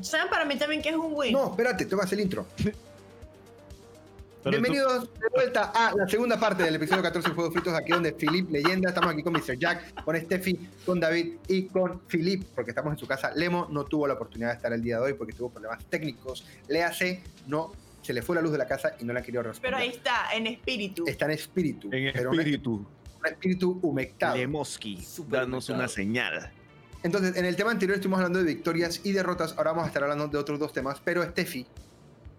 ¿Saben para mí también que es un win? No, espérate, hacer el intro. Bienvenidos de vuelta a la segunda parte del episodio 14 de Juegos Fritos, aquí donde Philip Leyenda, estamos aquí con Mr. Jack, con Steffi, con David y con Philip, porque estamos en su casa. Lemo no tuvo la oportunidad de estar el día de hoy porque tuvo problemas técnicos. Le hace, no, se le fue la luz de la casa y no la quería responder. Pero ahí está, en espíritu. Está en espíritu. En espíritu. Un espíritu humectado. Lemoski, danos una señal. Entonces, en el tema anterior estuvimos hablando de victorias y derrotas, ahora vamos a estar hablando de otros dos temas, pero Steffi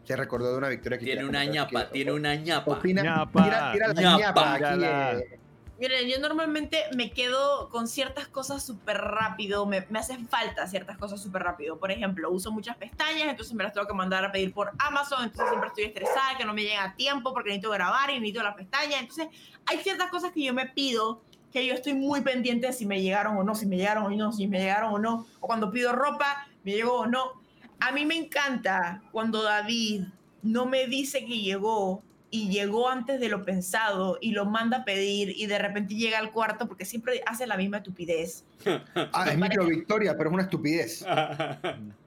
se recordó de una victoria que Tiene una ñapa, tiene una ñapa. Opina, ñapa, tira, tira la ñapa, ñapa aquí, eh, Miren, yo normalmente me quedo con ciertas cosas súper rápido, me, me hacen falta ciertas cosas súper rápido. Por ejemplo, uso muchas pestañas, entonces me las tengo que mandar a pedir por Amazon, entonces siempre estoy estresada, que no me llega a tiempo porque necesito grabar y necesito las pestañas. Entonces, hay ciertas cosas que yo me pido que yo estoy muy pendiente de si me llegaron o no, si me llegaron o no, si me llegaron o no. O cuando pido ropa, me llegó o no. A mí me encanta cuando David no me dice que llegó y llegó antes de lo pensado y lo manda a pedir y de repente llega al cuarto porque siempre hace la misma estupidez. Ah, es micro victoria, pero es una estupidez.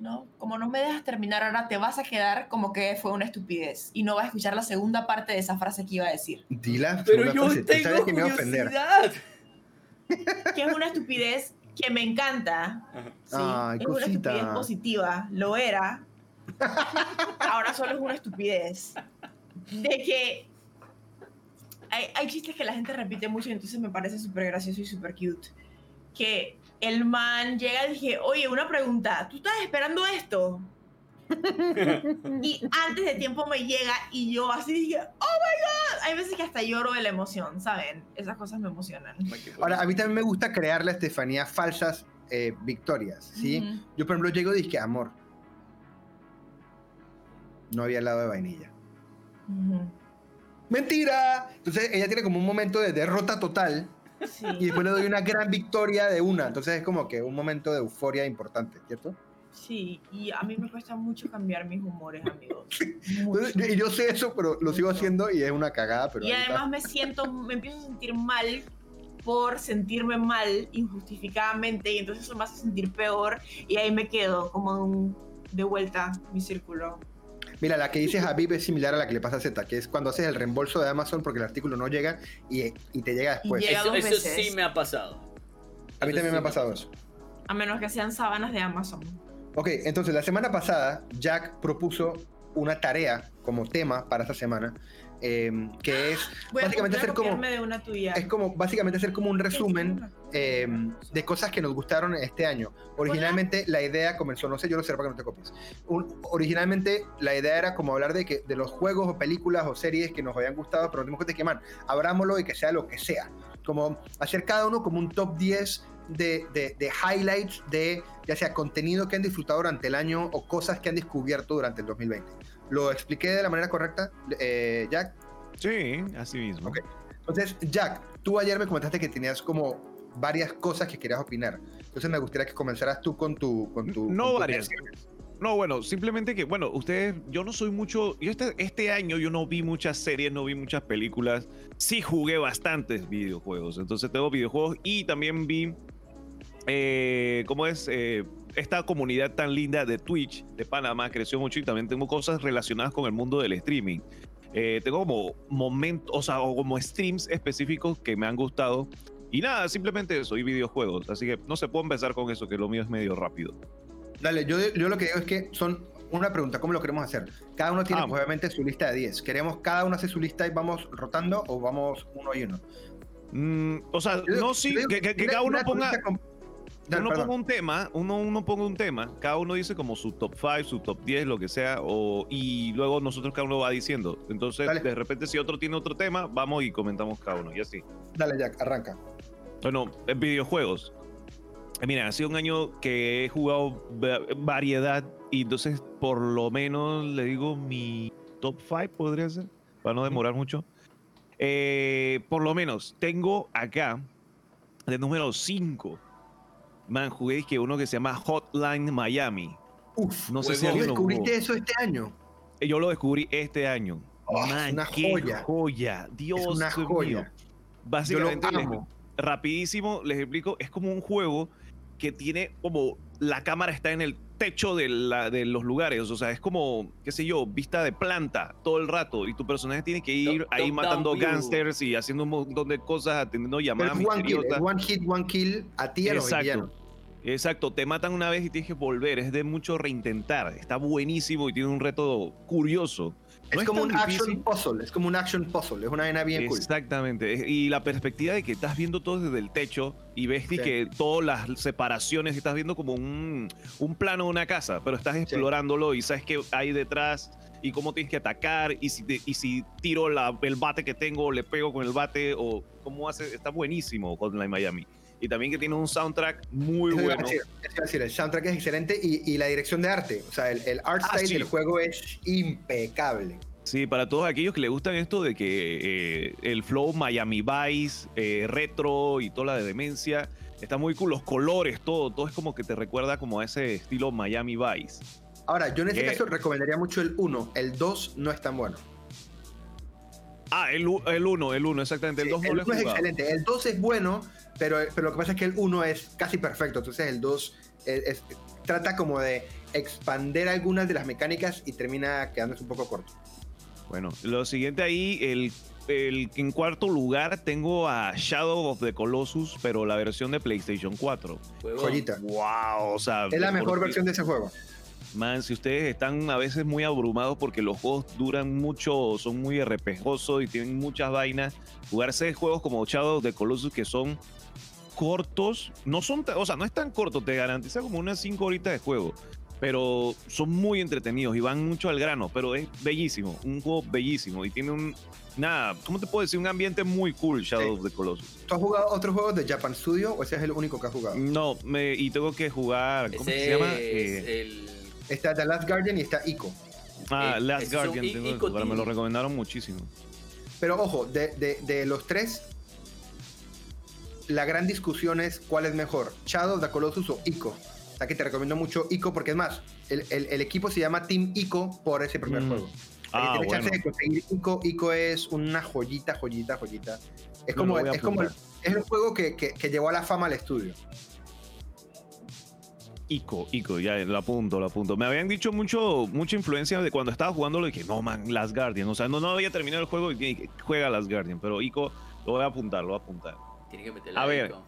¿no? Como no me dejas terminar ahora, te vas a quedar como que fue una estupidez y no vas a escuchar la segunda parte de esa frase que iba a decir. Dila. Pero yo frase, tú sabes tengo que me iba a ofender. curiosidad. Que es una estupidez que me encanta. ¿sí? Ay, es una cosita. estupidez positiva, lo era. Ahora solo es una estupidez. De que hay, hay chistes que la gente repite mucho y entonces me parece súper gracioso y súper cute. Que el man llega y dije, oye, una pregunta, ¿tú estás esperando esto? y antes de tiempo me llega y yo así dije, oh my god. Hay veces que hasta lloro de la emoción, ¿saben? Esas cosas me emocionan. Ahora, a mí también me gusta crearle a Estefanía falsas eh, victorias, ¿sí? Ujú. Yo, por ejemplo, llego y dije, amor, no había helado de vainilla. Ujú. ¡Mentira! Entonces ella tiene como un momento de derrota total Sí. y después le doy una gran victoria de una. Entonces es como que un momento de euforia importante, ¿cierto? Sí, y a mí me cuesta mucho cambiar mis humores, amigos. Y yo sé eso, pero lo sigo haciendo y es una cagada. Pero Y además me siento, me empiezo a sentir mal por sentirme mal injustificadamente y entonces eso me hace sentir peor y ahí me quedo como un- de vuelta mi círculo. Mira, la que dices Habib es similar a la que le pasa a Z, que es cuando haces el reembolso de Amazon porque el artículo no llega y, y te llega después. llega- Eso, sí me ha pasado. A mí Eso también sí me ha pasado eso. A menos que sean sábanas de Amazon. Ok, entonces la semana pasada Jack propuso una tarea como tema para esta semana, eh, que es Voy básicamente hacer como, copiarme de una tuya. es como básicamente hacer como un resumen eh, de cosas que nos gustaron este año. Originalmente la idea comenzó, no sé, yo lo sé para que no te copies. Un- originalmente la idea era como hablar de que de los juegos o películas o series que nos habían gustado, pero dimos cuenta que, man, abrámoslo y que sea lo que sea. Como hacer cada uno como un top 10 de, de- de highlights de ya sea contenido que han disfrutado durante el año o cosas que han descubierto durante el 2020. ¿Lo expliqué de la manera correcta, eh, Jack? Sí, así mismo. Ok. Entonces, Jack, tú ayer me comentaste que tenías como varias cosas que querías opinar. Entonces me gustaría que comenzaras tú con tu... Con tu No con tu varias. No, bueno, simplemente que, bueno, ustedes, yo no soy mucho, yo este, este año yo no vi muchas series, no vi muchas películas, sí jugué bastantes videojuegos, entonces tengo videojuegos y también vi, eh, ¿cómo es? Eh, esta comunidad tan linda de Twitch de Panamá creció mucho y también tengo cosas relacionadas con el mundo del streaming. Eh, tengo como momentos, o sea, o como streams específicos que me han gustado. Y nada, simplemente eso, y videojuegos. Así que no se puede empezar con eso, que lo mío es medio rápido. Dale, yo, yo lo que digo es que son una pregunta, ¿cómo lo queremos hacer? Cada uno tiene Ah. pues, obviamente su lista de 10. ¿Queremos cada uno hace su lista y vamos rotando o vamos uno y uno? Mm, o sea, Yo no, sí, que, que- que tienes cada uno ponga, con- Dale, uno perdón. ponga un tema, uno, uno ponga un tema, cada uno dice como su top 5, su top 10, lo que sea, o, y luego nosotros cada uno va diciendo. Entonces, Dale. de repente, si otro tiene otro tema, vamos y comentamos cada uno, y así. Dale, Jack, arranca. Bueno, en videojuegos. Eh, Mira, ha sido un año que he jugado va- variedad, y entonces, por lo menos, le digo mi top 5, podría ser, para no demorar mucho. Eh, por lo menos, tengo acá, de número 5, man, jugué que uno que se llama Hotline Miami. Uf, No sé si Juego. ¿tú alguien descubriste eso este año? Eh, Yo lo descubrí este año. Oh, Man, una qué joya. joya. Dios es una mío. Básicamente, Yo lo les- amo. rapidísimo les explico, es como un juego que tiene como la cámara está en el techo de, la, de los lugares. O sea, es como, qué sé yo, vista de planta todo el rato. Y tu personaje tiene que ir ahí matando gangsters y haciendo un montón de cosas, atendiendo llamadas es one, misteriosas. one hit, one kill a ti y a los Exacto. villanos. Exacto, te matan una vez y tienes que volver. Es de mucho reintentar. Está buenísimo y tiene un reto curioso. No Es como tan un action difícil. puzzle, es como un action puzzle, es una vaina bien cool. Exactamente. es- Y la perspectiva de que estás viendo todo desde el techo y ves que- Sí. que todas las separaciones estás viendo como un, un plano de una casa, pero estás explorándolo y sabes qué hay detrás y cómo tienes que atacar y si, te- y si tiro la- el bate que tengo, le pego con el bate o cómo hace. Está buenísimo con la Miami. Y también que tiene un soundtrack muy Eso bueno. decir, decir, el soundtrack es excelente y, y la dirección de arte, o sea, el, el art Ah, style sí. del juego es impecable. Sí, para todos aquellos que les gustan esto de que eh, el flow Miami Vice, eh, retro y toda la de demencia, está muy cool. Los colores, todo, todo es como que te recuerda como a ese estilo Miami Vice. Ahora, yo en este Eh. caso recomendaría mucho el 1, el 2 no es tan bueno. Ah, el 1, el 1, el uno, exactamente. El Sí, 2 no el lo he 1 es excelente, el 2 es bueno, pero, pero lo que pasa es que el 1 es casi perfecto, entonces el 2 es- es- trata como de expander algunas de las mecánicas y termina quedándose un poco corto. Bueno, lo siguiente ahí, el, el- en cuarto lugar tengo a Shadow of the Colossus, pero la versión de PlayStation 4. Huevón. Joyita. Wow, o sea, Es la mejor versión de ese juego. Man, si ustedes están a veces muy abrumados porque los juegos duran mucho, son muy RPGosos y tienen muchas vainas, jugarse juegos como Shadow of the Colossus que son cortos, no son, o sea, no es tan corto, te garantiza como unas 5 horitas de juego, pero son muy entretenidos y van mucho al grano, pero es bellísimo, un juego bellísimo y tiene un, nada, ¿cómo te puedo decir? Un ambiente muy cool, Shadow Sí. of the Colossus. ¿Tú has jugado otros juegos de Japan Studio o ese es el único que has jugado? No, me, y tengo que jugar, ¿cómo Ese se llama? es Eh, el... Está The Last Guardian y está Ico. ah, eh, Last Guardian, tengo que Ico jugar, me lo recomendaron muchísimo. Pero ojo, de, de- de los tres, la gran discusión es cuál es mejor, Shadow of the Colossus o Ico. O sea que te recomiendo mucho Ico porque es más, el, el- el equipo se llama Team Ico por ese primer Mm. juego. Ah, que tienes bueno. chance de conseguir Ico. Ico es una joyita, joyita, joyita. Es como, es como es el juego que, que, que llevó a la fama al estudio. Ico, Ico, ya lo apunto, lo apunto. Me habían dicho mucho, mucha influencia de cuando estaba jugando, lo dije, no, man, Last Guardian. O sea, no, no había terminado el juego y dije, juega Last Guardian. Pero Ico, lo voy a apuntar, lo voy a apuntar. Tiene que meterle A ver. Ico.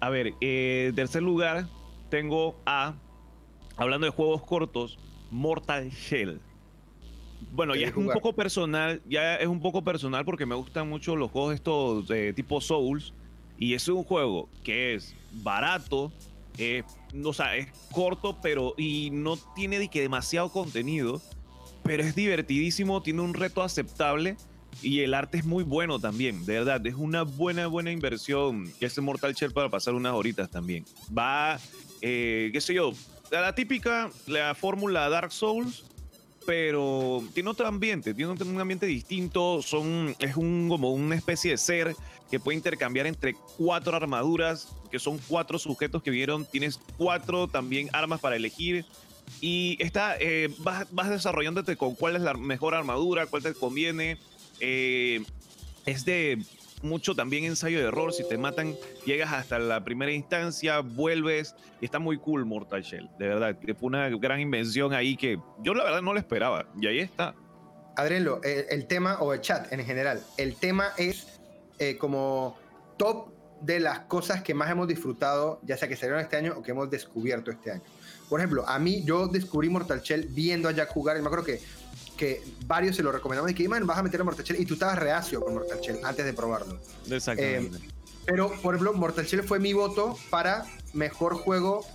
A ver, eh, tercer lugar, tengo a, hablando de juegos cortos, Mortal Shell. Bueno, ya es un poco personal, ya es un poco personal porque me gustan mucho los juegos estos de tipo Souls. Y es un juego que es barato, eh, o sea, es corto, pero y no tiene que demasiado contenido, pero es divertidísimo, tiene un reto aceptable y el arte es muy bueno también, de verdad, es una buena, buena inversión ese Mortal Shell para pasar unas horitas también. Va, eh, qué sé yo, la típica, la fórmula Dark Souls, pero tiene otro ambiente, tiene un ambiente distinto, son, es un, como una especie de ser que puede intercambiar entre cuatro armaduras, que son cuatro sujetos que vieron, tienes cuatro también armas para elegir. Y está, eh, vas, vas desarrollándote con cuál es la mejor armadura, cuál te conviene. Eh, es de mucho también ensayo de error. Si te matan, llegas hasta la primera instancia, vuelves. Y está muy cool Mortal Shell, de verdad. Fue una gran invención ahí que yo la verdad no la esperaba. Y ahí está. Adrienlo, el, el tema, o el chat en general, el tema es eh, como top de las cosas que más hemos disfrutado, ya sea que salieron este año o que hemos descubierto este año. Por ejemplo, a mí yo descubrí Mortal Shell viendo a Jack jugar, y me acuerdo que, que varios se lo recomendaban y que, man, vas a meter a Mortal Shell, y tú estabas reacio con Mortal Shell antes de probarlo. Exactamente. Pero, por ejemplo, Mortal Shell fue mi voto para mejor juego,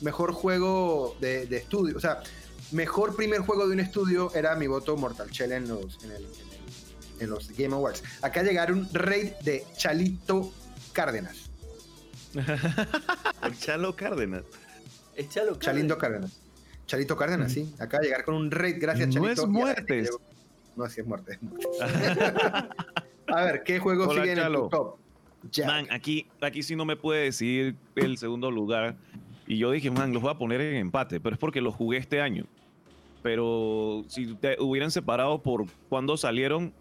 mejor juego de, de estudio. O sea, mejor primer juego de un estudio era mi voto Mortal Shell en los, en, el- en el- en los Game Awards. Acá llegaron raid de Chalito Cárdenas. Chalo Cárdenas. Chalindo Cárdenas. Chalito Cárdenas, sí. Acá llegar con un raid, gracias No Chalito. es a la muertes. No, sí es muerte. es a ver, ¿qué juegos Hola, siguen en tu top? Jack. Man, aquí, aquí sí no me puede decir el segundo lugar. Y yo dije, man, los voy a poner en empate, pero es porque los jugué este año. Pero si te hubieran separado por cuándo salieron,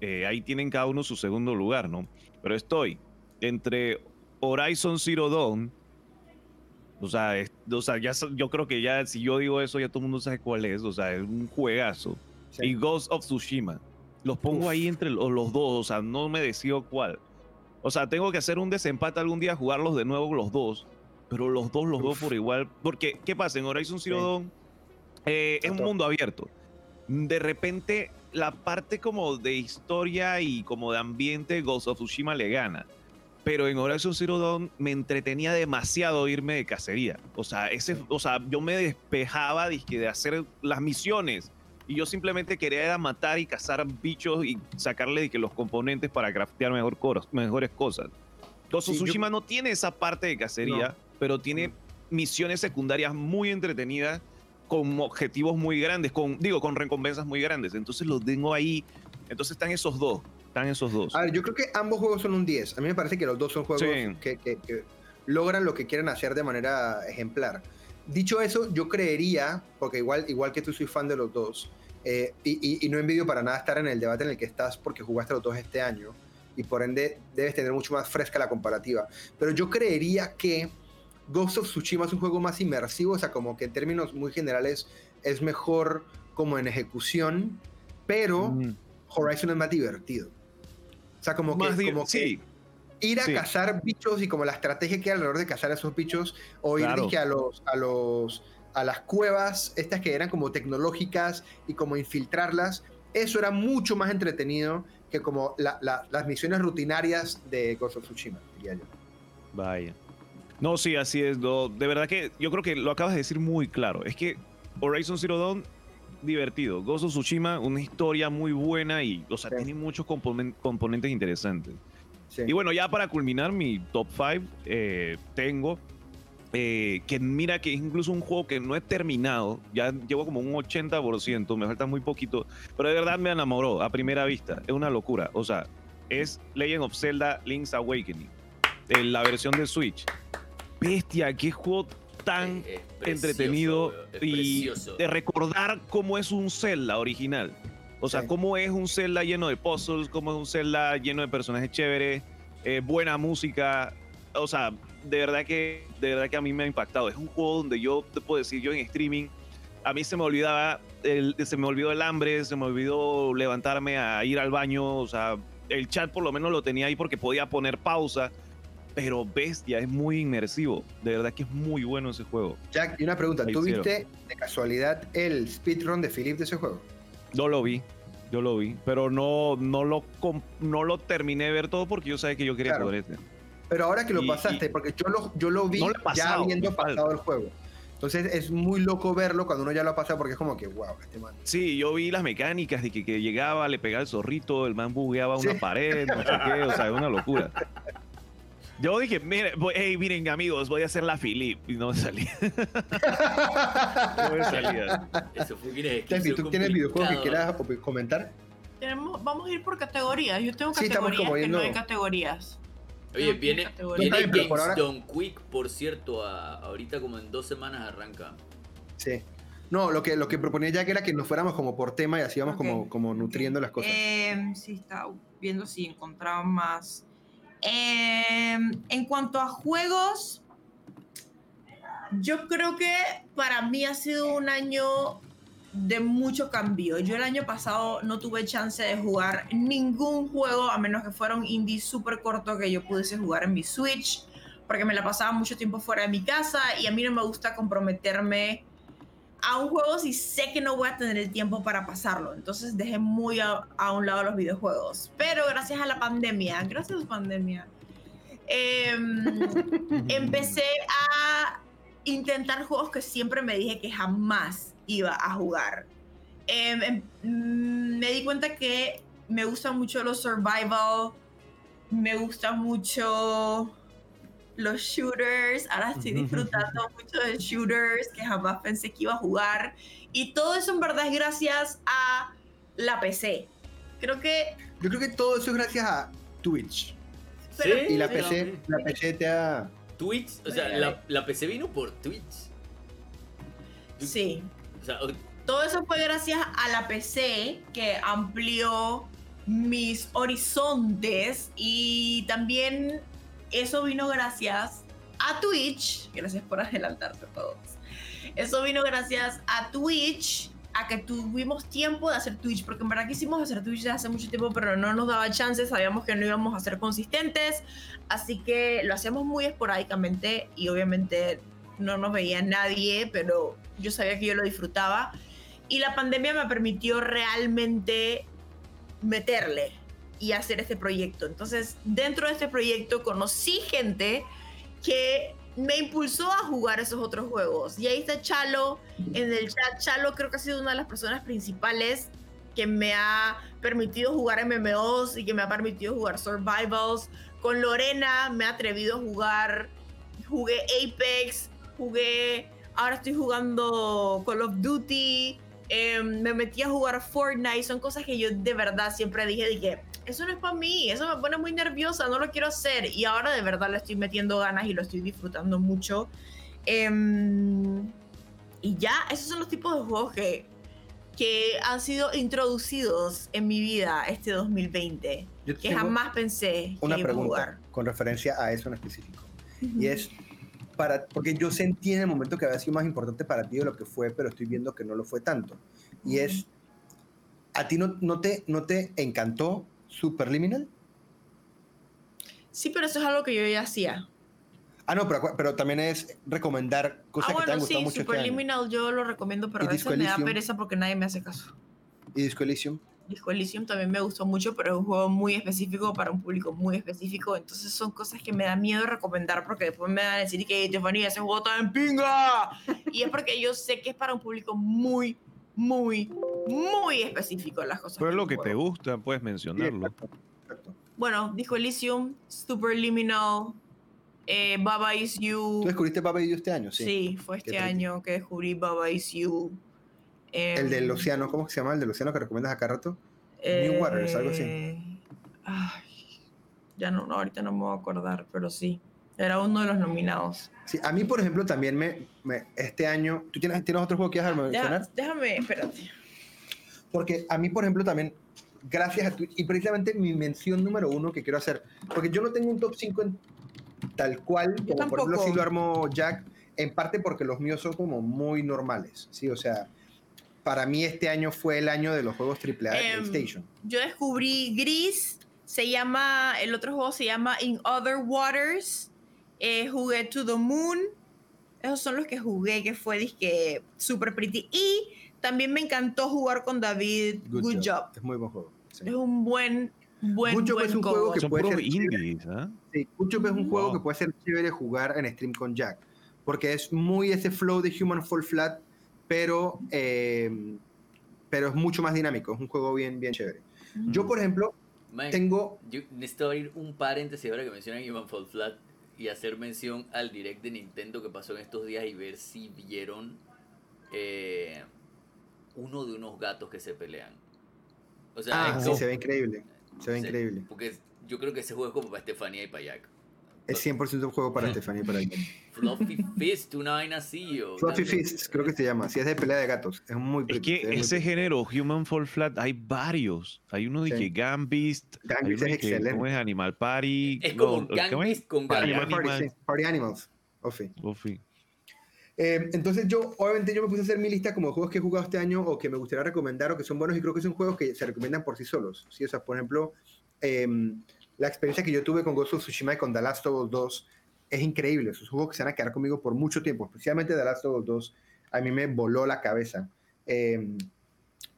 eh, ahí tienen cada uno su segundo lugar, ¿no? Pero estoy entre Horizon Zero Dawn O sea, es- o sea ya, yo creo que ya si yo digo eso, ya todo el mundo sabe cuál es. O sea, es un juegazo. Sí. Y Ghost of Tsushima. Los pongo Uf. ahí entre los, los dos. O sea, no me decido cuál. O sea, tengo que hacer un desempate algún día, jugarlos de nuevo los dos. Pero los dos los Uf. por igual. Porque, ¿qué pasa? En Horizon Zero Sí. Dawn eh, es un mundo abierto. De repente, la parte como de historia y como de ambiente, Ghost of Tsushima le gana. Pero en Horizon Zero Dawn me entretenía demasiado irme de cacería. O sea, ese, o sea yo me despejaba dizque, de hacer las misiones. Y yo simplemente quería era matar y cazar bichos y sacarle dizque, los componentes para craftear mejor mejores cosas. Ghost Sí, yo- Tsushima no tiene esa parte de cacería, pero tiene misiones secundarias muy entretenidas con objetivos muy grandes, con, digo, con recompensas muy grandes. Entonces los tengo ahí. Entonces están esos dos. Están esos dos. A ver, yo creo que ambos juegos son un 10. A mí me parece que los dos son juegos Sí. que, que- que logran lo que quieren hacer de manera ejemplar. Dicho eso, yo creería, porque igual, igual que tú soy fan de los dos, eh, y, y- y no envidio para nada estar en el debate en el que estás porque jugaste los dos este año, y por ende debes tener mucho más fresca la comparativa. Pero yo creería que Ghost of Tsushima es un juego más inmersivo, o sea, como que en términos muy generales es mejor como en ejecución, pero Mm. Horizon es más divertido. O sea, como que, Más como que sí, ir a sí. cazar bichos y como la estrategia que hay alrededor de cazar a esos bichos, o ir a los, a los a las cuevas, estas que eran como tecnológicas y como infiltrarlas, eso era mucho más entretenido que como la- la- las misiones rutinarias de Ghost of Tsushima, diría yo. Vaya. No, sí, así es. no, de verdad que yo creo que lo acabas de decir muy claro. Es que Horizon Zero Dawn, divertido. Of Tsushima, una historia muy buena y, o sea, Sí. tiene muchos componen- componentes interesantes. Sí. Y bueno, ya para culminar mi top 5, tengo eh, que mira que es incluso un juego que no he terminado, ya llevo como un 80%, me falta muy poquito, pero de verdad me enamoró a primera vista, es una locura, o sea, es Legend of Zelda Link's Awakening, en la versión de Switch. Bestia, qué juego tan Es- es precioso, entretenido es y precioso. de recordar cómo es un Zelda original. O sea, Sí. cómo es un Zelda lleno de puzzles, cómo es un Zelda lleno de personajes chéveres, eh, buena música. O sea, de verdad que de verdad que a mí me ha impactado. Es un juego donde yo te puedo decir, yo en streaming, a mí se me olvidaba, el, se me olvidó el hambre, se me olvidó levantarme a ir al baño. O sea, el chat por lo menos lo tenía ahí porque podía poner pausa. Pero bestia, es muy inmersivo. De verdad que es muy bueno ese juego. Jack, y una pregunta, ¿tú viste de casualidad el speedrun de Philip de ese juego? Yo lo vi, yo lo vi, pero no, no, lo, no lo terminé de ver todo porque yo sabía que yo quería Claro. poder este. Pero ahora que lo Y- pasaste, y- porque yo lo, yo lo vi No lo ya habiendo pasado el juego. Entonces es muy loco verlo cuando uno ya lo ha pasado porque es como que, wow, este man. Sí, yo vi las mecánicas de que, que llegaba, le pegaba el zorrito, el man bugueaba una Sí. pared, no sé qué, o sea, es una locura. Yo dije, mire, voy- hey, miren amigos, voy a hacer la Philip y no me salía. No me salía. Eso fue una Steffi, ¿tú tienes videojuegos que quieras comentar? Tenemos, vamos a ir por categorías. Yo tengo Sí, categorías como que no hay categorías. Oye, No, viene, categoría. viene por ahora- Done Quick, por cierto, a- ahorita como en dos semanas arranca. Sí. No, lo que, lo que proponía Jack era que nos fuéramos como por tema y así íbamos Ok, como, como nutriendo las cosas. Eh, sí, estaba viendo si encontraba más. Eh, en cuanto a juegos, yo creo que para mí ha sido un año de mucho cambio. Yo el año pasado no tuve chance de jugar ningún juego, a menos que fuera un indie súper corto que yo pudiese jugar en mi Switch, porque me la pasaba mucho tiempo fuera de mi casa y a mí no me gusta comprometerme a un juego si sé que no voy a tener el tiempo para pasarlo. Entonces dejé muy a, a un lado los videojuegos. Pero gracias a la pandemia, gracias pandemia, em, empecé a intentar juegos que siempre me dije que jamás iba a jugar. Em, em, mm, me di cuenta que me gustan mucho los survival, me gustan mucho los shooters. Ahora estoy disfrutando mucho de shooters que jamás pensé que iba a jugar. Y todo eso en verdad es gracias a la PC. Creo que Yo creo que todo eso es gracias a Twitch. Pero- Sí, Y la PC, la PC te ha... Twitch, o sea, la, PC vino por Twitch. sí. O sea, Todo eso fue gracias a la PC que amplió mis horizontes y también eso vino gracias a Twitch. Gracias por adelantarte todos. Eso vino gracias a Twitch, a que tuvimos tiempo de hacer Twitch, porque en verdad quisimos hacer Twitch desde hace mucho tiempo, pero no nos daba chance, sabíamos que no íbamos a ser consistentes, así que lo hacíamos muy esporádicamente y obviamente no nos veía nadie, pero yo sabía que yo lo disfrutaba. Y la pandemia me permitió realmente meterle y hacer este proyecto. Entonces, dentro de este proyecto conocí gente que me impulsó a jugar esos otros juegos. Y ahí está Chalo en el chat. Chalo creo que ha sido una de las personas principales que me ha permitido jugar MMOs y que me ha permitido jugar Survivals. Con Lorena me ha atrevido a jugar, jugué Apex, jugué, ahora estoy jugando Call of Duty, em, me metí a jugar Fortnite, son cosas que yo de verdad siempre dije, dije, eso no es para mí, eso me pone muy nerviosa, no lo quiero hacer. Y ahora de verdad le estoy metiendo ganas y lo estoy disfrutando mucho. Em, y ya, esos son los tipos de juegos que, que han sido introducidos en mi vida este 2020. Yo Que jamás pensé una que iba a pregunta jugar. con referencia a eso en específico. Y es para, porque yo sentí en el momento que había sido más importante para ti de lo que fue, pero estoy viendo que no lo fue tanto. Y es, ¿a ti no, no, te, no te encantó Superliminal? Sí, pero eso es algo que yo ya hacía. Ah, no, pero, pero también es recomendar cosas ah, que te han bueno, gustado sí, mucho este. Superliminal yo lo recomiendo, pero ¿Y a veces me da pereza porque nadie me hace caso. Y Disco Elysium. Disco Elysium también me gustó mucho, pero es un juego muy específico para un público muy específico. Entonces son cosas que me da miedo recomendar porque después me van a decir que Estefanía, ese juego está en pinga. y es porque yo sé que es para un público muy, muy, muy específico las cosas. Pero es lo que te gusta, puedes mencionarlo. Exacto, exacto. Bueno, Disco Elysium, Superliminal, eh, Baba Is You. ¿Tú descubriste Baba y You este año? Sí. Sí, fue este año que descubrí Baba Is You. El del Em, océano, ¿cómo se llama? El del océano que recomiendas acá rato. New Waters, algo así. Eh, ay, ya no, no, ahorita no me voy a acordar, pero sí. Era uno de los nominados. Sí, a mí, por ejemplo, también me, me- este año. ¿Tú tienes, tienes otro juego que quieras mencionar? Déjame, espérate. Porque a mí, por ejemplo, también, gracias a Twitch, y precisamente mi mención número uno que quiero hacer, porque yo no tengo un top 5 en tal cual, como por ejemplo tampoco. si lo armó Jack, en parte porque los míos son como muy normales, ¿sí? O sea, para mí este año fue el año de los juegos AAA de Em, PlayStation. Yo descubrí Gris, se llama, el otro juego se llama In Other Waters. Eh, jugué To the Moon. Esos son los que jugué, que fue disque super pretty. Y también me encantó jugar con David. Good, job. Es muy buen juego. sí. Es un buen, buen, Good Job buen es un juego que Son puede ser chévere. indies, ¿ah? Sí, Good Job es un juego Wow. que puede ser chévere jugar en stream con Jack, porque es muy ese flow de Human Fall Flat, pero, eh, pero es mucho más dinámico, es un juego bien, bien chévere. Yo, por ejemplo, Man, tengo... yo necesito abrir un paréntesis ahora que mencionan Human Fall Flat y hacer mención al direct de Nintendo que pasó en estos días y ver si vieron eh, uno de unos gatos que se pelean. O sea, Ah, es sí, como- se ve increíble, se ve increíble. Porque yo creo que ese juego es como para Estefanía y para Jack. Es 100% un juego para Stephanie para Jack. Fluffy Fist, una vaina así. Fluffy Fists, creo que se llama, sí, es de pelea de gatos, es muy Es que muy ese género, Human Fall Flat, hay varios. Hay uno de Sí. que Gambist, uno es que, excelente. ¿cómo es? Animal Party. Es como no, ¿cómo es? Gambit con Party Animal Party, sí, Party Animals, Ofi. Buffy. Eh, entonces yo, obviamente yo me puse a hacer mi lista como de juegos que he jugado este año o que me gustaría recomendar o que son buenos y creo que son juegos que se recomiendan por sí solos. ¿sí? O sea, por ejemplo, em, la experiencia que yo tuve con Ghost of Tsushima y con The Last of Us 2 es increíble. Esos juegos que se van a quedar conmigo por mucho tiempo, especialmente The Last of Us 2, a mí me voló la cabeza. Em,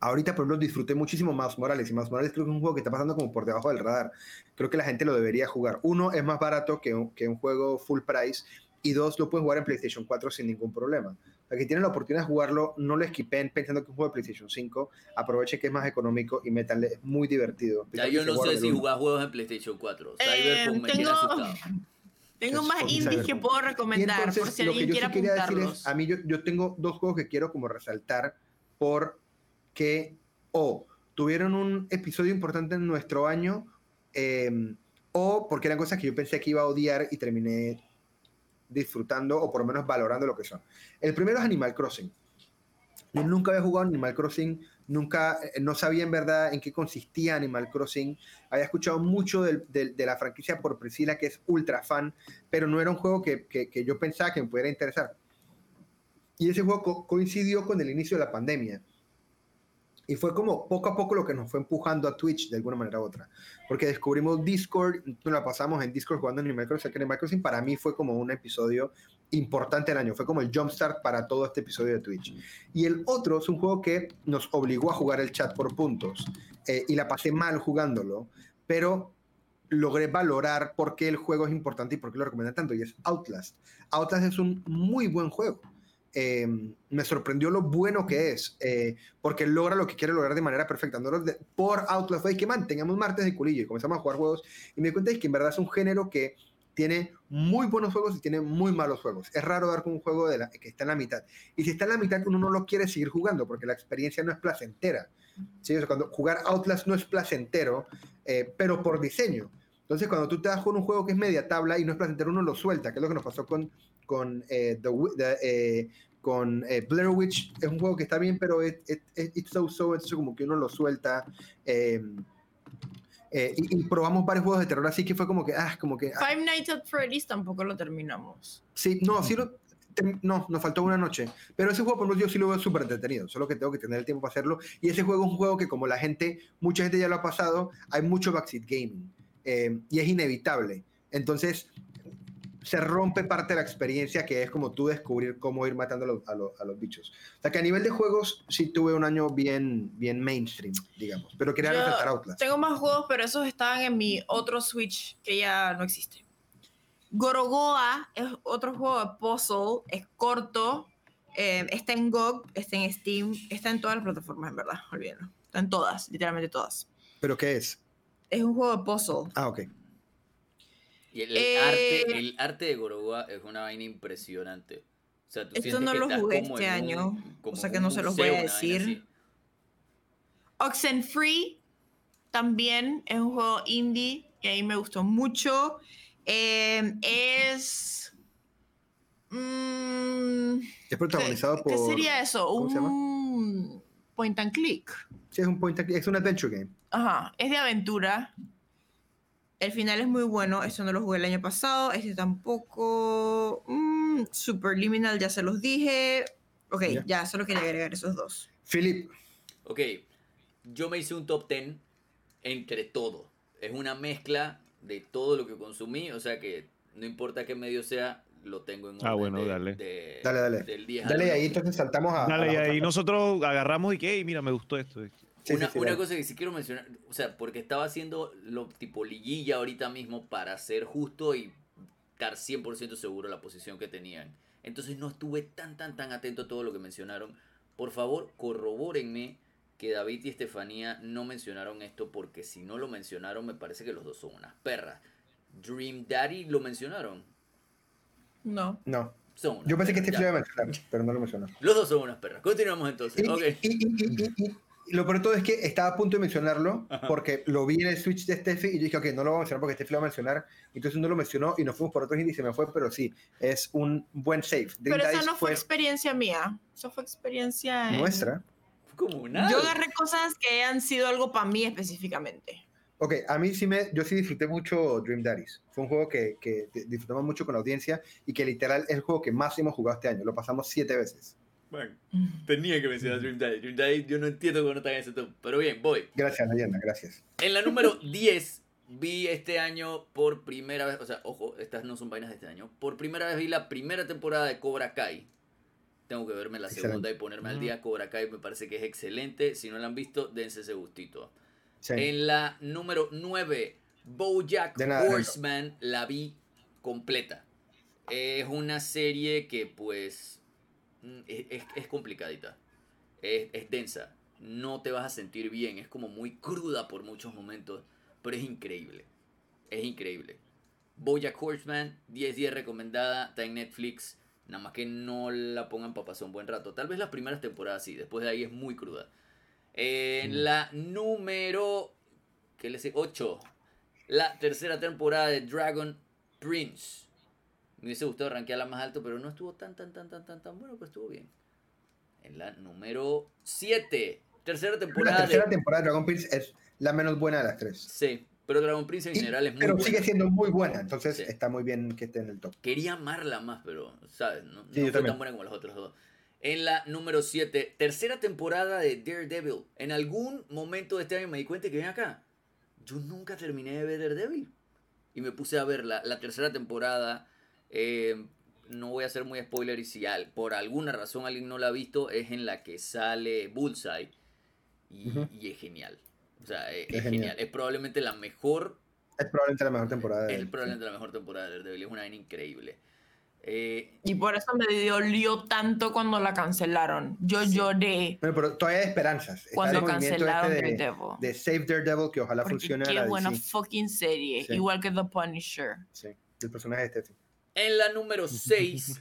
ahorita, por ejemplo, disfruté muchísimo Miles Morales y Miles Morales creo que es un juego que está pasando como por debajo del radar. Creo que la gente lo debería jugar. Uno, es más barato que un, juego full price y dos, lo pueden jugar en PlayStation 4 sin ningún problema. Sea, que tienen la oportunidad de jugarlo, no lo esquipen pensando que es un juego de PlayStation 5, aprovechen que es más económico y métanle, es muy divertido. Ya yo no sé si jugar juegos en PlayStation 4. Eh, Cyberpunk me tiene tengo- asustado. Tengo más por indies que puedo recomendar entonces, por si alguien sí quiere apuntarlos. es, a mí yo, yo tengo dos juegos que quiero como resaltar porque o tuvieron un episodio importante en nuestro año eh, o porque eran cosas que yo pensé que iba a odiar y terminé disfrutando o por lo menos valorando lo que son. El primero es Animal Crossing. Yo nunca había jugado Animal Crossing, nunca, eh, no sabía en verdad en qué consistía Animal Crossing. Había escuchado mucho de la franquicia por Priscila, que es ultra fan, pero no era un juego que, yo pensaba que me pudiera interesar. Y ese juego co- coincidió con el inicio de la pandemia. Y fue como poco a poco lo que nos fue empujando a Twitch de alguna manera u otra. Porque descubrimos Discord, nos la pasamos en Discord jugando Animal Crossing. que Animal Crossing para mí fue como un episodio importante del año. Fue como el jumpstart para todo este episodio de Twitch. Y el otro es un juego que nos obligó a jugar el chat por puntos. eh, y la pasé mal jugándolo, pero logré valorar por qué el juego es importante y por qué lo recomiendan tanto. Y es Outlast. Outlast es un muy buen juego. Eh, me sorprendió lo bueno que es, eh, porque logra lo que quiere lograr de manera perfecta. No de- por Outlast fue que mantengamos martes de culillo y comenzamos a jugar juegos. Y me di cuenta que en verdad es un género que tiene muy buenos juegos y tiene muy malos juegos. Es raro dar con un juego que está en la mitad. Y si está en la mitad, uno no lo quiere seguir jugando porque la experiencia no es placentera. ¿sí? O sea, cuando jugar Outlast no es placentero, eh, pero por diseño. Entonces, cuando tú te das con un juego que es media tabla y no es placentero, uno lo suelta, que es lo que nos pasó con, eh, The the, con eh, Blair Witch. Es un juego que está bien, pero es so so, entonces como que uno lo suelta. eh, eh, y, y probamos varios juegos de terror, así que fue como que, ah, como que, ah, Five Nights at Freddy's tampoco lo terminamos. Sí, no, sí lo. No, nos faltó una noche. Pero ese juego, por ejemplo, yo sí lo veo súper entretenido. Solo que tengo que tener el tiempo para hacerlo. Y ese juego es un juego que, como la gente, mucha gente ya lo ha pasado, hay mucho backseat gaming. eh, y es inevitable. Entonces, se rompe parte de la experiencia que es como tú descubrir cómo ir matando a los, a los- a los bichos. O sea, que a nivel de juegos, sí tuve un año bien, bien mainstream, digamos. Pero quería Yo resaltar Outlast. Tengo más juegos, pero esos estaban en mi otro Switch que ya no existe. Gorogoa es otro juego de puzzle, es corto, eh, está en GOG, está en Steam, está en todas las plataformas, en verdad, olvídenlo. Está en todas, literalmente todas. ¿Pero qué es? Es un juego de puzzle. Ah, ok. Y el, Eh, arte, el arte de Gorogoa es una vaina impresionante. O sea, tú Esto no que lo jugué este un- año, o sea que un no se los voy a decir. Oxenfree también es un juego indie que a mí me gustó mucho. Eh, es. mm, Es protagonizado ¿qué, por. ¿Qué sería eso? ¿cómo se llama? Un point and click. Sí, es un point and click, es un adventure game. Ajá, es de aventura. El final es muy bueno. Eso no lo jugué el año pasado. Este tampoco. Mm, Superliminal, ya se los dije. Ok, Ya. ya, solo quería agregar esos dos. Philip, Ok, yo me hice un top 10 entre todo. Es una mezcla de todo lo que consumí, o sea que no importa qué medio sea, lo tengo en Ah, orden bueno, de- dale. de- Dale, dale. Del 10 al dale ahí, entonces saltamos a. Dale, y ahí nosotros agarramos y que, "Ey, mira, me gustó esto. Sí, una sí, sí, una cosa que sí quiero mencionar, o sea, porque estaba haciendo lo tipo liguilla ahorita mismo para ser justo y estar 100% seguro de la posición que tenían. Entonces no estuve tan, tan, tan atento a todo lo que mencionaron. Por favor, corrobórenme que David y Estefanía no mencionaron esto porque si no lo mencionaron me parece que los dos son unas perras. Dream Daddy lo mencionaron. No. No. Son unas Yo pensé que este iba a mencionar, pero no lo mencionó. Los dos son unas perras. Continuamos entonces. Y, Ok. y- y- y- y- y- y lo peor de todo es que estaba a punto de mencionarlo Ajá. porque lo vi en el Switch de Steffi y yo dije, ok, no lo voy a mencionar porque Steffi lo va a mencionar. Entonces no lo mencionó y nos fuimos por otros y se me fue, pero sí, es un buen save. Dream Pero esa Dice no fue experiencia mía. Eso fue experiencia. en- nuestra. Como nada. Yo agarré cosas que han sido algo para mí específicamente. Ok, a mí sí me, yo sí disfruté mucho Dream Daddies. Fue un juego que, que disfrutamos mucho con la audiencia y que literal es el juego que más hemos jugado este año. Lo pasamos siete veces. Bueno, tenía que mencionar Dream Daddy. Dream Daddy, yo no entiendo cómo no está en ese top. Pero bien, voy. Gracias, leyenda, gracias. En la número 10 vi este año por primera vez, o sea, ojo, estas no son vainas de este año. Por primera vez vi la primera temporada de Cobra Kai. Tengo que verme la Excelente. segunda y ponerme al día. Cobra Kai me parece que es excelente. Si no la han visto, dense ese gustito. Sí. En la número 9, Bojack nada, Horseman, la vi completa. Es una serie que pues mm, es, es- es complicadita. Es, es densa. No te vas a sentir bien. Es como muy cruda por muchos momentos. Pero es increíble. Es increíble. Bojack Horseman, 10 días recomendada. Está en Netflix. Nada más que no la pongan para pasar un buen rato. Tal vez las primeras temporadas sí. Después de ahí es muy cruda. En Mm. la número ¿qué le sé? 8. La tercera temporada de Dragon Prince. Me hubiese gustado rankearla más alto, pero no estuvo tan, tan, tan, tan, tan, tan bueno, pero estuvo bien. En la número 7. Tercera La temporada tercera de... temporada de Dragon Prince es la menos buena de las tres. Sí, pero Dragon Prince en general es muy pero buena. sigue siendo muy buena, entonces Sí. está muy bien que esté en el top. Quería amarla más, pero, ¿sabes? No, no Sí, fue tan buena como las otras dos. En la número 7, tercera temporada de Daredevil. En algún momento de este año me di cuenta que ven acá. Yo nunca terminé de ver Daredevil. Y me puse a ver la, la tercera temporada. Eh, no voy a hacer muy spoiler y si al- por alguna razón alguien no la ha visto, es en la que sale Bullseye. Y, Ujú. y es genial. O sea, es, Es es genial. genial. Es probablemente la mejor Es probablemente la mejor temporada. de es él, probablemente la mejor temporada de Daredevil. Es una vaina increíble. Eh, Y por eso me dolió tanto cuando la cancelaron. Yo Sí. lloré Bueno, pero todavía hay esperanzas. Está cuando el movimiento cancelaron este de, Daredevil. de Save Daredevil que ojalá Porque funcione qué la buena DC. fucking serie. Sí. Igual que The Punisher. Sí, el personaje este. sí. En la número 6.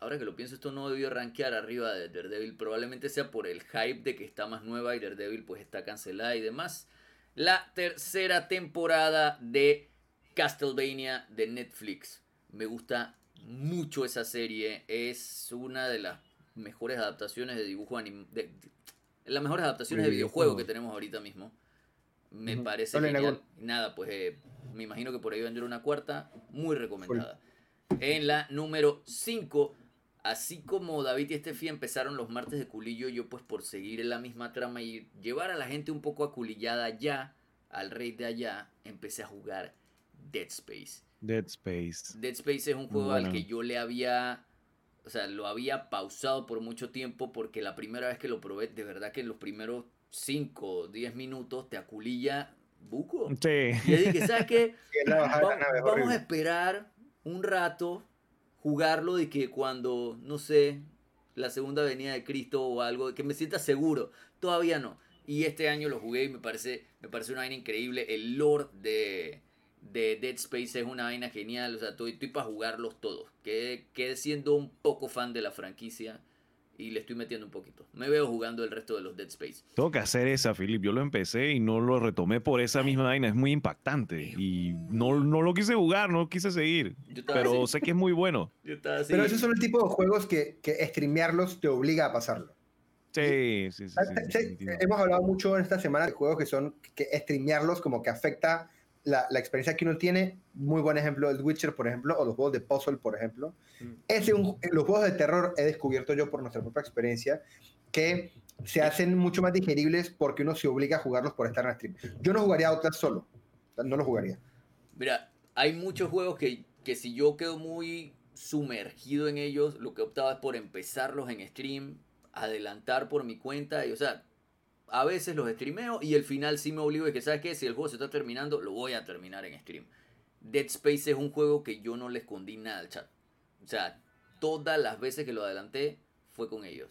ahora que lo pienso, esto no debió rankear arriba de Daredevil. Probablemente sea por el hype de que está más nueva y Daredevil pues está cancelada y demás. La tercera temporada de Castlevania de Netflix. Me gusta mucho esa serie. Es una de las mejores adaptaciones de dibujo anim de, de- las mejores adaptaciones De de videojuego que tenemos ahorita mismo. Me parece Dale, genial. Nada, pues eh, me imagino que por ahí vendrá una cuarta. Muy recomendada. En la número 5, así como David y Estefi empezaron los martes de culillo, yo pues por seguir en la misma trama y llevar a la gente un poco aculillada ya, al rey de allá, empecé a jugar Dead Space. Dead Space. Dead Space es un juego Bueno. al que yo le había, o sea, lo había pausado por mucho tiempo porque la primera vez que lo probé, de verdad que en los primeros 5 o 10 minutos te aculilla buco. Sí. Y yo dije, ¿sabes qué? Va- vamos a esperar un rato, jugarlo de que cuando, no sé, la segunda venida de Cristo o algo, que me sienta seguro. Todavía no. Y este año lo jugué y me parece, me parece una vaina increíble. El lore de, de Dead Space es una vaina genial. O sea, estoy, estoy para jugarlos todos. Quedé, quedé siendo un poco fan de la franquicia y le estoy metiendo un poquito. Me veo jugando el resto de los Dead Space. Tengo que hacer esa, Philip. Yo lo empecé y no lo retomé por esa misma vaina. Es muy impactante. Y no, no lo quise jugar, no quise seguir. Pero así, sé que es muy bueno. yo estaba así. Pero esos son el tipo de juegos que, que streamearlos te obliga a pasarlo. Sí, sí, sí. sí, Sí, definitivo. Hemos hablado mucho en esta semana de juegos que son que streamearlos como que afecta la, la experiencia que uno tiene. Muy buen ejemplo el Witcher, por ejemplo, o los juegos de puzzle, por ejemplo. Mm. Ese, un- los juegos de terror he descubierto yo por nuestra propia experiencia que se hacen mucho más digeribles porque uno se obliga a jugarlos por estar en stream. Yo no jugaría a solo. No lo jugaría. Mira, hay muchos juegos que, que si yo quedo muy sumergido en ellos, lo que optaba es por empezarlos en stream, adelantar por mi cuenta, y o sea, a veces los streameo y el final sí me obligo de que, ¿sabes qué? Si el juego se está terminando, lo voy a terminar en stream. Dead Space es un juego que yo no le escondí nada al chat. O sea, todas las veces que lo adelanté fue con ellos.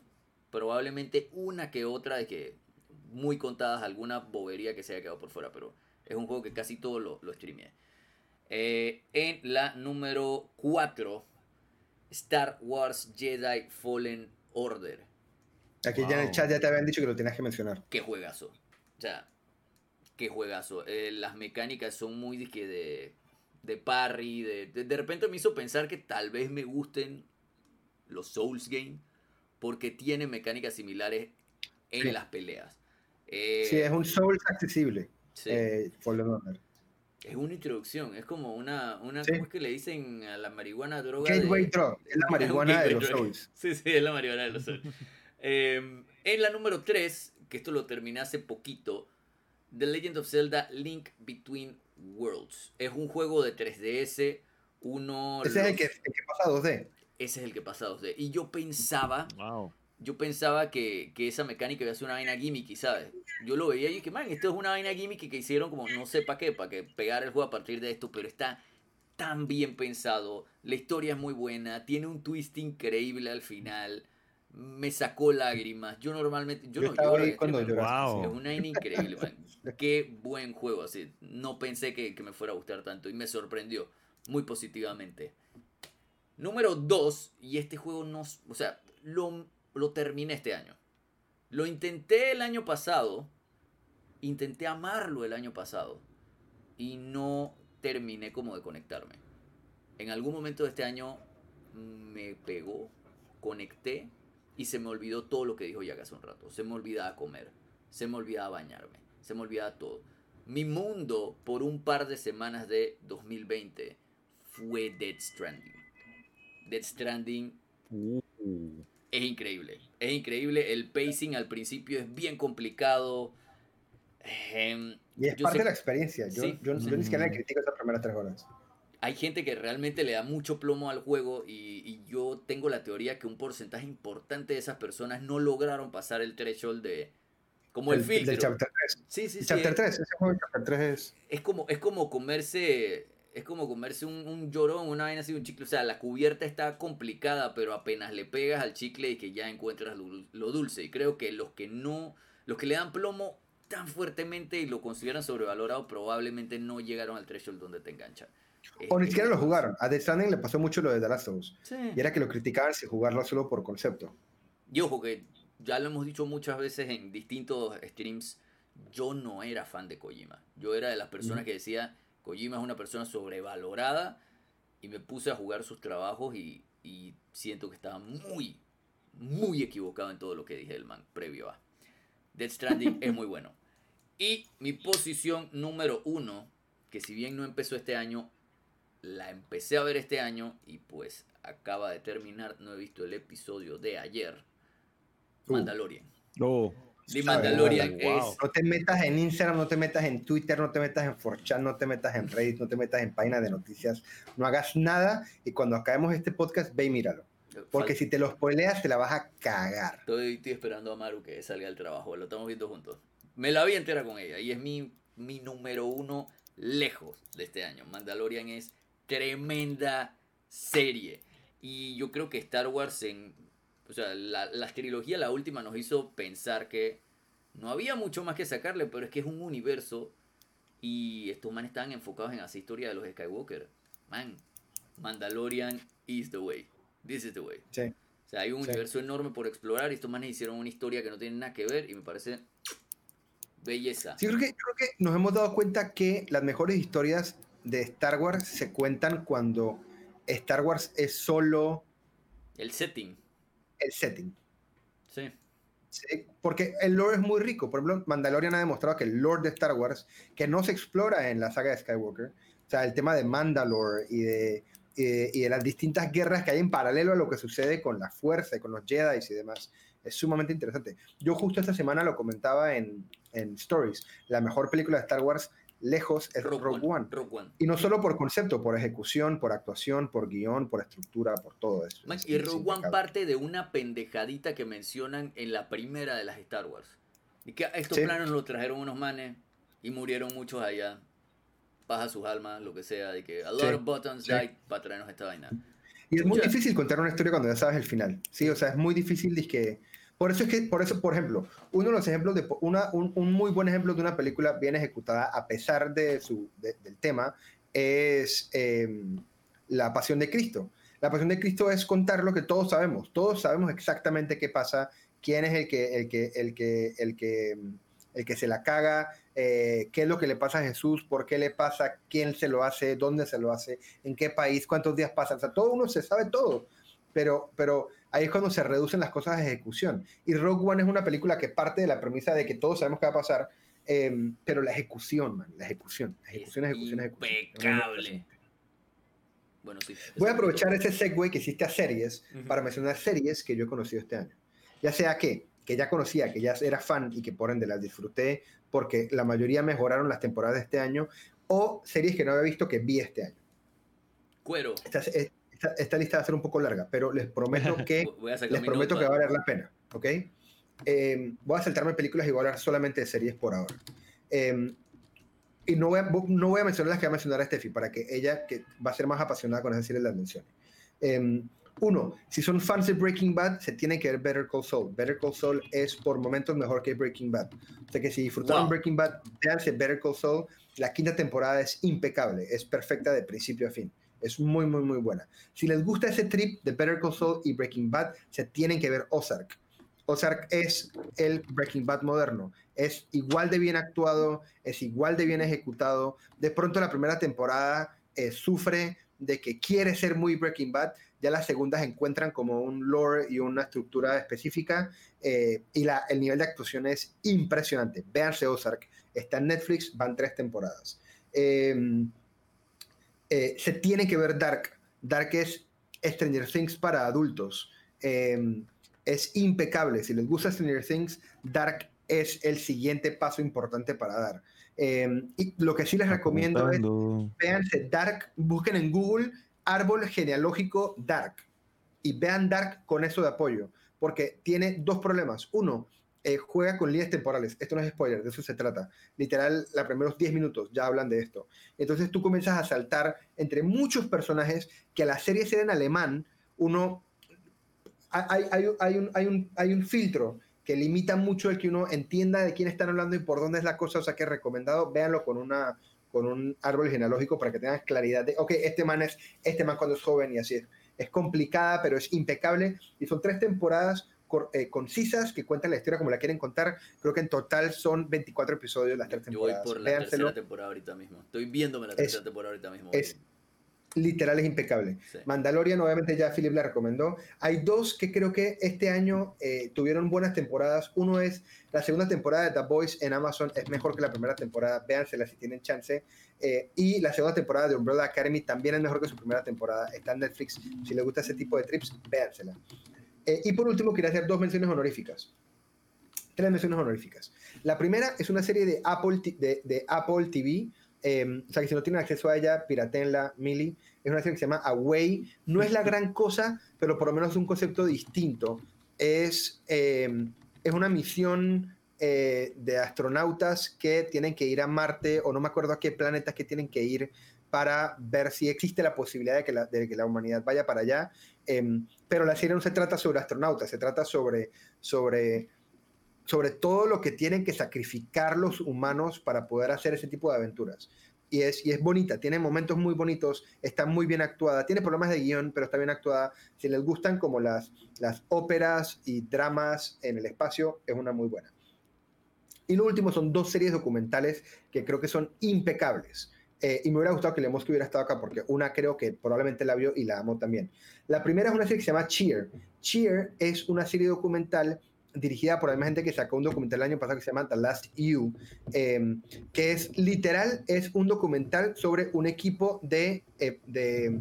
Probablemente una que otra de que muy contadas alguna bobería que se haya quedado por fuera, pero es un juego que casi todo lo, lo streameé. Eh, en la número 4, Star Wars Jedi Fallen Order. Aquí ya en el chat ya te habían dicho que lo tenías que mencionar. Qué juegazo. O sea, qué juegazo. Eh, las mecánicas son muy disque de, de parry. De, de, de repente me hizo pensar que tal vez me gusten los Souls Game. Porque tiene mecánicas similares en Sí. las peleas. Eh, Sí, es un Souls accesible. sí. eh, Fallen Order. Es una introducción, es como una, una Sí. ¿cómo es que le dicen a la marihuana droga? Gateway de- Drug, es la marihuana de los. Souls. Sí, sí, es la marihuana de los Souls. Eh, en la número 3, que esto lo terminé hace poquito, The Legend of Zelda Link Between Worlds. Es un juego de 3DS, uno... Ese es el que, el que pasa a 2D. Ese es el que pasa a 2D. Y yo pensaba, Wow. yo pensaba que, que esa mecánica iba a ser una vaina gimmicky, ¿sabes? Yo lo veía y dije, man, esto es una vaina gimmicky que hicieron como no sé para qué, para que pegar el juego a partir de esto, pero está tan bien pensado, la historia es muy buena, tiene un twist increíble al final, me sacó lágrimas, yo normalmente, yo, Yo no estaba lloro cuando lloraste, es una increíble, man. Qué buen juego, así, no pensé que, que me fuera a gustar tanto y me sorprendió muy positivamente. Número 2, y este juego no, o sea, lo, lo terminé este año. Lo intenté el año pasado, intenté amarlo el año pasado y no terminé como de conectarme. En algún momento de este año me pegó, conecté y se me olvidó todo lo que dijo Jack hace un rato. Se me olvidaba comer, se me olvidaba bañarme, se me olvidaba todo. Mi mundo por un par de semanas de 2020 fue Dead Stranding. Dead Stranding Uh. es increíble. Es increíble. El pacing al principio es bien complicado. Em, Y es yo parte sé- de la experiencia. Yo, Sí. yo, yo ni siquiera le critico esas primeras tres horas. Hay gente que realmente le da mucho plomo al juego y, y yo tengo la teoría que un porcentaje importante de esas personas no lograron pasar el threshold de... Como el, Del- filtro. Del Chapter 3. Sí, sí, El sí. Chapter es- 3, ese juego de Chapter 3 es... es como, es como comerse, es como comerse un, un llorón, una vaina así, un chicle. O sea, la cubierta está complicada, pero apenas le pegas al chicle y que ya encuentras lo, lo dulce. Y creo que los que no, los que le dan plomo tan fuertemente y lo consideran sobrevalorado, probablemente no llegaron al threshold donde te engancha. O ni siquiera lo jugaron. A Death Stranding le pasó mucho lo de The Last of Us. Sí. Y era que lo criticaban sin jugarlo solo por concepto. Y ojo que ya lo hemos dicho muchas veces en distintos streams, yo no era fan de Kojima. Yo era de las personas que decía, Kojima es una persona sobrevalorada y me puse a jugar sus trabajos y, y siento que estaba muy, muy equivocado en todo lo que dije del man previo a. Death Stranding es muy bueno. Y mi posición número uno, que si bien no empezó este año, la empecé a ver este año y pues acaba de terminar, no he visto el episodio de ayer, Uh. Mandalorian. No. The Sabe, Mandalorian wow. es... No te metas en Instagram, no te metas en Twitter, no te metas en 4chan, no te metas en Reddit, no te metas en páginas de noticias. No hagas nada y cuando acabemos este podcast, ve y míralo. Porque Fal- si te lo spoileas, te la vas a cagar. Estoy, estoy esperando a Maru que salga del trabajo, lo estamos viendo juntos. Me la vi entera con ella y es mi, mi número uno lejos de este año. Mandalorian es tremenda serie. Y yo creo que Star Wars en... O sea, la, la trilogía, la última, nos hizo pensar que no había mucho más que sacarle, pero es que es un universo y estos manes estaban enfocados en esa historia de los Skywalker. Man, Mandalorian is the way. This is the way. Sí. O sea, hay un Sí. universo enorme por explorar y estos manes hicieron una historia que no tiene nada que ver y me parece belleza. Sí, creo que, creo que nos hemos dado cuenta que las mejores historias de Star Wars se cuentan cuando Star Wars es solo El setting. el setting. Sí. ¿sí? Porque el lore es muy rico. Por ejemplo, Mandalorian ha demostrado que el lore de Star Wars, que no se explora en la saga de Skywalker, o sea, el tema de Mandalore y de, y de, y de las distintas guerras que hay en paralelo a lo que sucede con la fuerza y con los Jedi y demás, es sumamente interesante. Yo justo esta semana lo comentaba en, en Stories. La mejor película de Star Wars, lejos, es Rogue, Rogue, One. One. Rogue One. Y no solo por concepto, por ejecución, por actuación, por guion, por estructura, por todo eso. Man, Es- y Rogue One parte de una pendejadita que mencionan en la primera de las Star Wars. Y que estos Sí. planos los trajeron unos manes y murieron muchos allá. Baja sus almas, lo que sea, de que a lot Sí, of buttons sí. died para traernos esta vaina. Y es muy difícil contar una historia cuando ya sabes el final. Sí, o sea, es muy difícil que... Por eso es que, por eso, por ejemplo, uno de los ejemplos de una, un, un muy buen ejemplo de una película bien ejecutada a pesar de su, de- del tema es eh, La Pasión de Cristo. La Pasión de Cristo es contar lo que todos sabemos. Todos sabemos exactamente qué pasa, quién es el que, el que, el que, el que, el que se la caga, eh, qué es lo que le pasa a Jesús, por qué le pasa, quién se lo hace, dónde se lo hace, en qué país, cuántos días pasan. O sea, todo uno se sabe todo. Pero, pero ahí es cuando se reducen las cosas de ejecución. Y Rogue One es una película que parte de la premisa de que todos sabemos qué va a pasar, eh, pero la ejecución, man, la ejecución, la ejecución, Es ejecución, ejecución. impecable. Bueno, sí. Voy a aprovechar ese segue que hiciste a series Ujú. para mencionar series que yo he conocido este año. Ya sea que, que ya conocía, que ya era fan y que por ende las disfruté porque la mayoría mejoraron las temporadas de este año, o series que no había visto que vi este año. Cuero. Esta, esta- esta lista va a ser un poco larga, pero les prometo que, les prometo que va a valer la pena, ¿ok? Eh, voy a saltarme películas y voy a hablar solamente de series por ahora. Eh, y no voy, a, no voy a mencionar las que va a mencionar a Steffi, para que ella, que va a ser más apasionada con esas series, las mencione. Eh, uno, si son fans de Breaking Bad, se tienen que ver Better Call Saul. Better Call Saul es por momentos mejor que Breaking Bad. O sea que si disfrutaron Wow. Breaking Bad, véanse Better Call Saul. La quinta temporada es impecable, es perfecta de principio a fin. Es muy, muy, muy buena. Si les gusta ese trip de Better Call Saul y Breaking Bad, se tienen que ver Ozark. Ozark es el Breaking Bad moderno. Es igual de bien actuado, es igual de bien ejecutado. De pronto la primera temporada eh, sufre de que quiere ser muy Breaking Bad, ya las segundas encuentran como un lore y una estructura específica eh, y la, el nivel de actuación es impresionante. Véanse Ozark, está en Netflix, van tres temporadas. Eh, eh, se tiene que ver Dark. Dark es Stranger Things para adultos. Eh, es impecable. Si les gusta Stranger Things, Dark es el siguiente paso importante para dar. Eh, y lo que sí les recomiendo es, véanse Dark, busquen en Google árbol genealógico Dark y vean Dark con eso de apoyo, porque tiene dos problemas. Uno, eh, juega con líneas temporales. Esto no es spoiler, de eso se trata. Literal, los primeros 10 minutos ya hablan de esto. Entonces tú comienzas a saltar entre muchos personajes que a la serie ser en alemán, uno... Hay, hay, un, hay, un, hay un filtro que limita mucho el que uno entienda de quién están hablando y por dónde es la cosa, o sea que es recomendado, véanlo con una con un árbol genealógico para que tengan claridad de, ok, este man es este man cuando es joven y así es. Es complicada, pero es impecable y son tres temporadas eh, concisas que cuentan la historia como la quieren contar. Creo que en total son 24 episodios las tres temporadas. Yo voy por la tercera temporada ahorita mismo. Estoy viéndome la tercera temporada ahorita mismo. Es, literal es impecable. Sí. Mandalorian, obviamente ya Philip la recomendó. Hay dos que creo que este año eh, tuvieron buenas temporadas. Uno es la segunda temporada de The Boys en Amazon, es mejor que la primera temporada, véansela si tienen chance. Eh, y la segunda temporada de Umbrella Academy también es mejor que su primera temporada, está en Netflix. Si les gusta ese tipo de trips, véansela. Eh, y por último, quería hacer dos menciones honoríficas. Tres menciones honoríficas. La primera es una serie de Apple, de, Apple TV eh, o sea, que si no tienen acceso a ella, piratenla, Mili. Es una serie que se llama Away. No es la gran cosa, pero por lo menos es un concepto distinto. Es, eh, es una misión eh, de astronautas que tienen que ir a Marte, o no me acuerdo a qué planetas que tienen que ir para ver si existe la posibilidad de que la, de que la humanidad vaya para allá. Em, pero la serie no se trata sobre astronautas, se trata sobre, sobre sobre todo lo que tienen que sacrificar los humanos para poder hacer ese tipo de aventuras. Y es, y es bonita, tiene momentos muy bonitos, está muy bien actuada, tiene problemas de guion, pero está bien actuada. Si les gustan como las, las óperas y dramas en el espacio, es una muy buena. Y lo último son dos series documentales que creo que son impecables. Eh, y me hubiera gustado que Lemos hubiera estado acá porque una creo que probablemente la vio y la amo también. La primera es una serie que se llama Cheer. Cheer es una serie documental dirigida por la misma gente que sacó un documental el año pasado que se llama The Last You, eh, que es literal, es un documental sobre un equipo de, eh, de,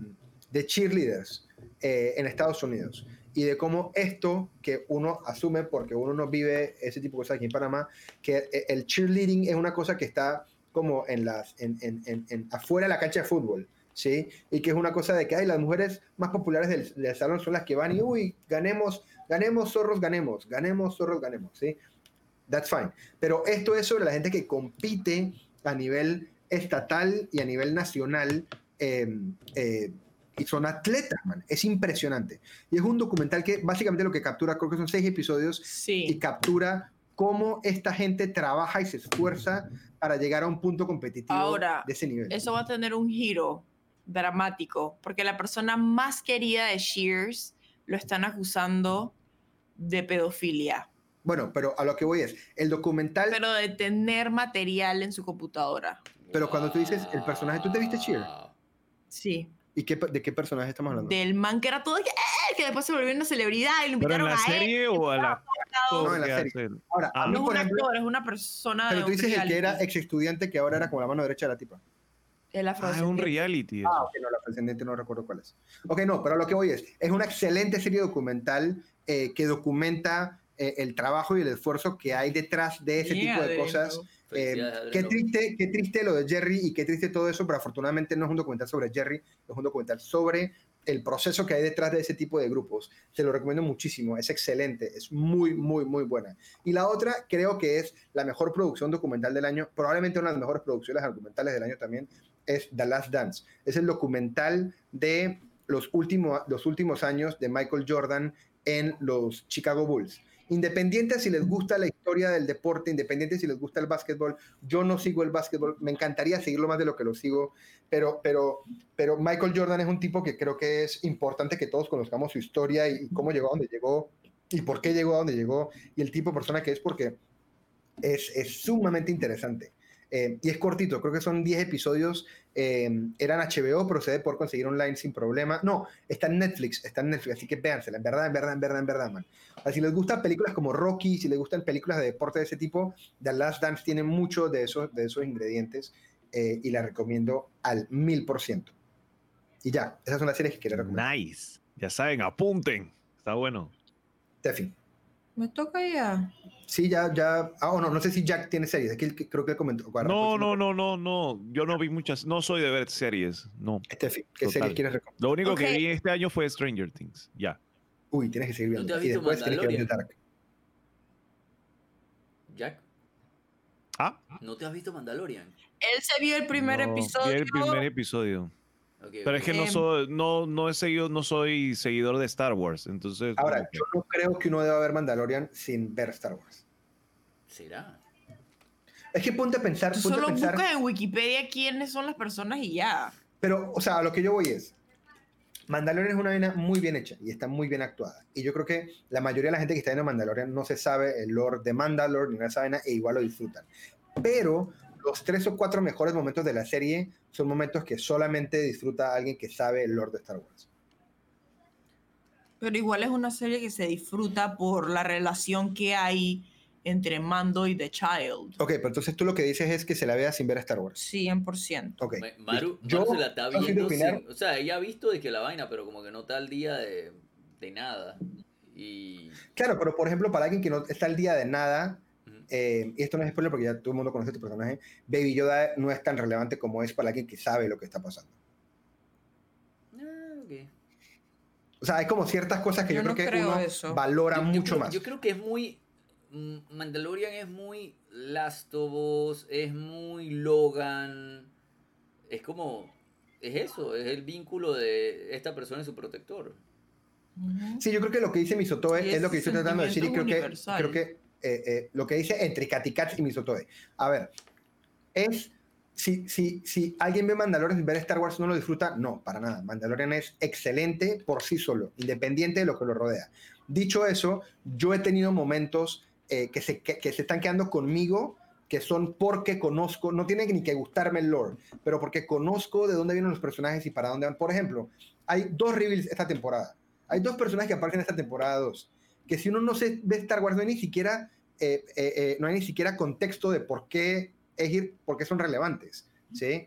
de, cheerleaders eh, en Estados Unidos y de cómo esto que uno asume porque uno no vive ese tipo de cosas aquí en Panamá, que el cheerleading es una cosa que está como en las, en, en, en, afuera de la cancha de fútbol. ¿Sí? Y que es una cosa de que hay las mujeres más populares del, del salón son las que van y, uy, ganemos ganemos, zorros, ganemos, ganemos, zorros, ganemos, ¿sí? That's fine. Pero esto es sobre la gente que compite a nivel estatal y a nivel nacional eh, eh, y son atletas, man. Es impresionante. Y es un documental que básicamente lo que captura, creo que son seis episodios, sí. y captura cómo esta gente trabaja y se esfuerza para llegar a un punto competitivo Ahora, de ese nivel. Eso va a tener un giro dramático, porque la persona más querida de Shears lo están acusando de pedofilia. Bueno, pero a lo que voy es, el documental... Pero de tener material en su computadora. Pero cuando tú dices el personaje, ¿tú te viste Cheer? Sí. ¿Y qué, de qué personaje estamos hablando? Del man que era todo que, ¡eh! que después se volvió una celebridad y lo ¿Pero invitaron en la a serie él, o a la No, en la serie. Ahora, a mí, no es un ejemplo, actor, es una persona pero de tú dices el que era ex estudiante que ahora era como la mano derecha de la tipa. El Ah, es un afrodescendiente. reality. Ah, ok, no, la descendiente no recuerdo cuál es. Ok, no, pero a lo que voy es, es una excelente serie documental eh, que documenta eh, el trabajo y el esfuerzo que hay detrás de ese Yeah, tipo de de cosas. eso. Eh, qué triste, qué triste lo de Jerry y qué triste todo eso, pero afortunadamente no es un documental sobre Jerry, es un documental sobre el proceso que hay detrás de ese tipo de grupos. Se lo recomiendo muchísimo, es excelente, es muy, muy, muy buena. Y la otra creo que es la mejor producción documental del año, probablemente una de las mejores producciones documentales del año también, es The Last Dance. Es el documental de los últimos, los últimos años de Michael Jordan en los Chicago Bulls. Independiente si les gusta la historia del deporte, independiente si les gusta el básquetbol, yo no sigo el básquetbol, me encantaría seguirlo más de lo que lo sigo, pero, pero, pero Michael Jordan es un tipo que creo que es importante que todos conozcamos su historia y, cómo llegó a donde llegó y por qué llegó a donde llegó y el tipo de persona que es porque es, es sumamente interesante. Eh, y es cortito, creo que son 10 episodios. eh, eran HBO, pero se poder conseguir online sin problema. No, está en Netflix, está en Netflix, así que véansela, en verdad, en verdad, en verdad, en verdad, man. O sea, si les gustan películas como Rocky, si les gustan películas de deporte de ese tipo, The Last Dance tiene mucho de esos, de esos ingredientes eh, y la recomiendo al mil por ciento. Y ya, esas son las series que quería recomendar. Nice. Ya saben, apunten. Está bueno. Tefi. Me toca ya. Sí, ya, ya. Ah, oh, no, no sé si Jack tiene series. Aquí creo que él comentó. Guarda, No, pues, no, no, no, no. Yo no vi muchas. No soy de ver series. No. Tefi, ¿qué Total. series quieres recomendar? Lo único que vi este año fue Stranger Things. Ya. Uy, tienes que seguir ¿No viendo. te has y visto después tienes que ver The Mandalorian? Dark. Jack, Ah, ¿no te has visto Mandalorian? Él se vio el primer no, vi episodio. el primer episodio. Ok, Pero es que no soy, no, no he seguido, no soy seguidor de Star Wars. Entonces. Ahora, yo no creo que uno deba ver Mandalorian sin ver Star Wars. ¿Será? Es que ponte a pensar, Tú ponte a solo pensar. buscas en Wikipedia quiénes son las personas y ya. Pero, o sea, a lo que yo voy es. Mandalorian es una vaina muy bien hecha y está muy bien actuada. Y yo creo que la mayoría de la gente que está viendo Mandalorian no se sabe el lore de Mandalore ni nada de esa vaina e igual lo disfrutan. Pero los tres o cuatro mejores momentos de la serie son momentos que solamente disfruta alguien que sabe el lore de Star Wars. Pero igual es una serie que se disfruta por la relación que hay entre Mando y The Child. Ok, pero entonces tú lo que dices es que se la vea sin ver Star Wars. 100%. Ok. Ma- Maru. Maru se la está viendo sin- O sea, ella ha visto de que la vaina, pero como que no está al día de, de nada. Y... Claro, pero por ejemplo, para alguien que no está al día de nada. Eh, y esto no es spoiler porque ya todo el mundo conoce tu personaje, Baby Yoda no es tan relevante como es para alguien que sabe lo que está pasando. Ah, ok. O sea, hay como ciertas cosas que yo, Yo no creo que creo uno eso. valora Yo- yo mucho creo- más. Yo creo que es muy. mm, Mandalorian es muy Last of Us, es muy Logan. Es como. Es eso, es el vínculo de esta persona y su protector. Sí, yo creo que lo que dice Misotoe Y es lo que estoy tratando de decir y creo que, es creo que eh, eh, lo que dice entre Katy Katz y Misotoe. A ver, es... Si, si, si alguien ve Mandalorian sin ver Star Wars no lo disfruta, no, para nada. Mandalorian es excelente por sí solo, independiente de lo que lo rodea. Dicho eso, yo he tenido momentos eh, que, se, que, se están quedando conmigo que son porque conozco, no tiene ni que gustarme el lore, pero porque conozco de dónde vienen los personajes y para dónde van. Por ejemplo, hay dos reveals esta temporada. Hay dos personajes que aparecen en esta temporada 2, que si uno no se ve Star Wars no hay ni siquiera, eh, eh, eh, no hay ni siquiera contexto de por qué, es ir, por qué son relevantes, ¿sí?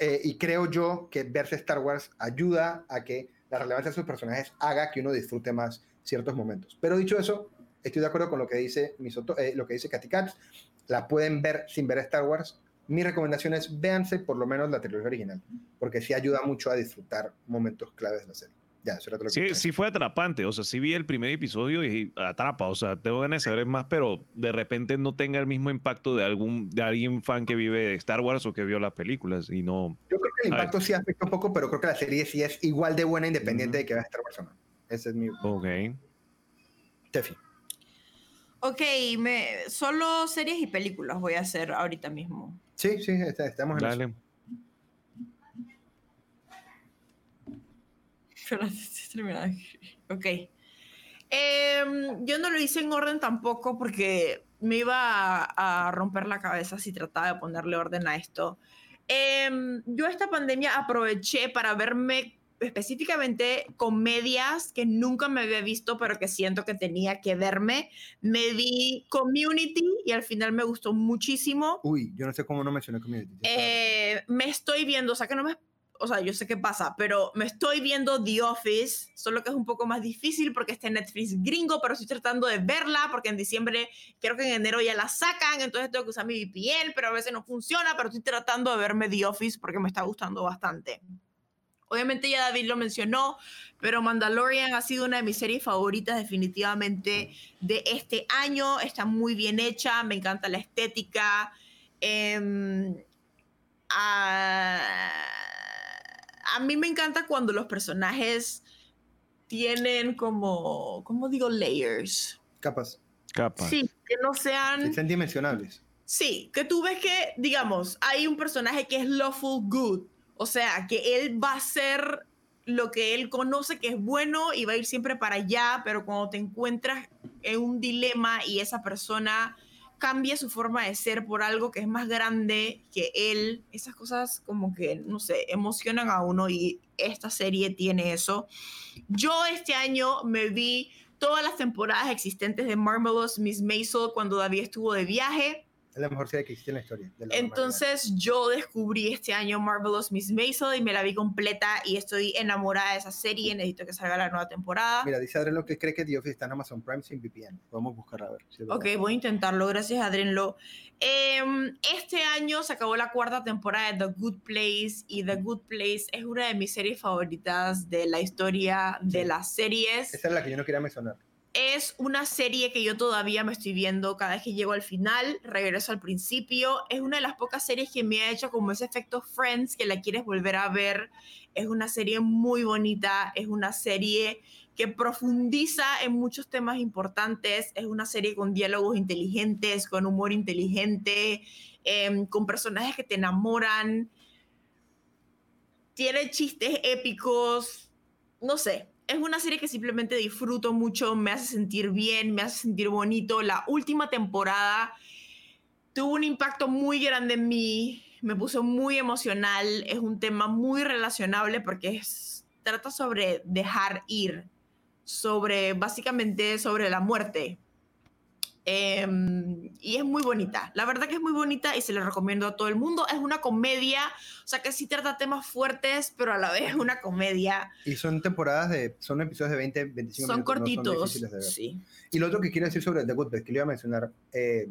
Eh, y creo yo que verse Star Wars ayuda a que la relevancia de sus personajes haga que uno disfrute más ciertos momentos. Pero dicho eso, estoy de acuerdo con lo que dice, Misoto, eh, lo que dice Katy Katz. La pueden ver sin ver Star Wars. Mi recomendación es véanse por lo menos la trilogía original, porque sí ayuda mucho a disfrutar momentos claves de la serie. Ya, eso era todo lo que Sí, sí fue atrapante. O sea, sí vi el primer episodio y atrapa. O sea, tengo ganas de saber más, pero de repente no tenga el mismo impacto de algún de alguien fan que vive Star Wars o que vio las películas y no. Yo creo que el impacto sí afecta un poco, pero creo que la serie sí es igual de buena independiente de que vea Star Wars o no. Ese es mi Ok. Tefi. Ok, me, solo series y películas voy a hacer ahorita mismo. Sí, sí, está- estamos en eso. Pero terminando. Ok. Em, yo no lo hice en orden tampoco porque me iba a, a romper la cabeza si trataba de ponerle orden a esto. Em, yo esta pandemia aproveché para verme específicamente comedias que nunca me había visto, pero que siento que tenía que verme. Me vi Community y al final me gustó muchísimo. Uy, yo no sé cómo no mencioné Community. Eh, me estoy viendo, o sea, que no me. O sea, yo sé qué pasa, pero me estoy viendo The Office, solo que es un poco más difícil porque está en Netflix gringo, pero estoy tratando de verla porque en diciembre, creo que en enero ya la sacan, entonces tengo que usar mi VPN, pero a veces no funciona, pero estoy tratando de verme The Office porque me está gustando bastante. Obviamente ya David lo mencionó, pero Mandalorian ha sido una de mis series favoritas definitivamente de este año. Está muy bien hecha, me encanta la estética. A, a mí me encanta cuando los personajes tienen como, ¿cómo digo? Layers. Capaz. Capa. Sí, que no sean... Que sean dimensionables. Sí, que tú ves que, digamos, hay un personaje que es lawful good, o sea, que él va a hacer lo que él conoce que es bueno y va a ir siempre para allá, pero cuando te encuentras en un dilema y esa persona cambie su forma de ser por algo que es más grande que él. Esas cosas como que, no sé, emocionan a uno y esta serie tiene eso. Yo este año me vi todas las temporadas existentes de Marvelous Miss Maisel cuando David estuvo de viaje. Es la mejor serie que existe en la historia. de la Entonces yo descubrí este año Marvelous Miss Maisel y me la vi completa y estoy enamorada de esa serie. Necesito que salga la nueva temporada. Mira, dice Adrián lo que cree que The Office está en Amazon Prime sin VPN. Podemos buscar a ver. si verdad. Ok, voy a intentarlo. Gracias, Adrenlo. Em, este año se acabó la cuarta temporada de The Good Place y The Good Place es una de mis series favoritas de la historia de Sí. las series. Esa es la que yo no quería mencionar. Es una serie que yo todavía me estoy viendo cada vez que llego al final, regreso al principio. Es una de las pocas series que me ha hecho como ese efecto Friends que la quieres volver a ver. Es una serie muy bonita, es una serie que profundiza en muchos temas importantes, es una serie con diálogos inteligentes, con humor inteligente, em, con personajes que te enamoran, tiene chistes épicos, no sé, es una serie que simplemente disfruto mucho, me hace sentir bien, me hace sentir bonito. La última temporada tuvo un impacto muy grande en mí, me puso muy emocional, es un tema muy relacionable porque es, trata sobre dejar ir, sobre básicamente sobre la muerte. Em, y es muy bonita, la verdad que es muy bonita y se la recomiendo a todo el mundo. Es una comedia, o sea que sí trata temas fuertes, pero a la vez es una comedia. Y son temporadas de. Son episodios de 20, 25 Son minutos. no cortitos. difíciles de ver. sí. Y lo otro que quiero decir sobre The Good Place, que le iba a mencionar eh,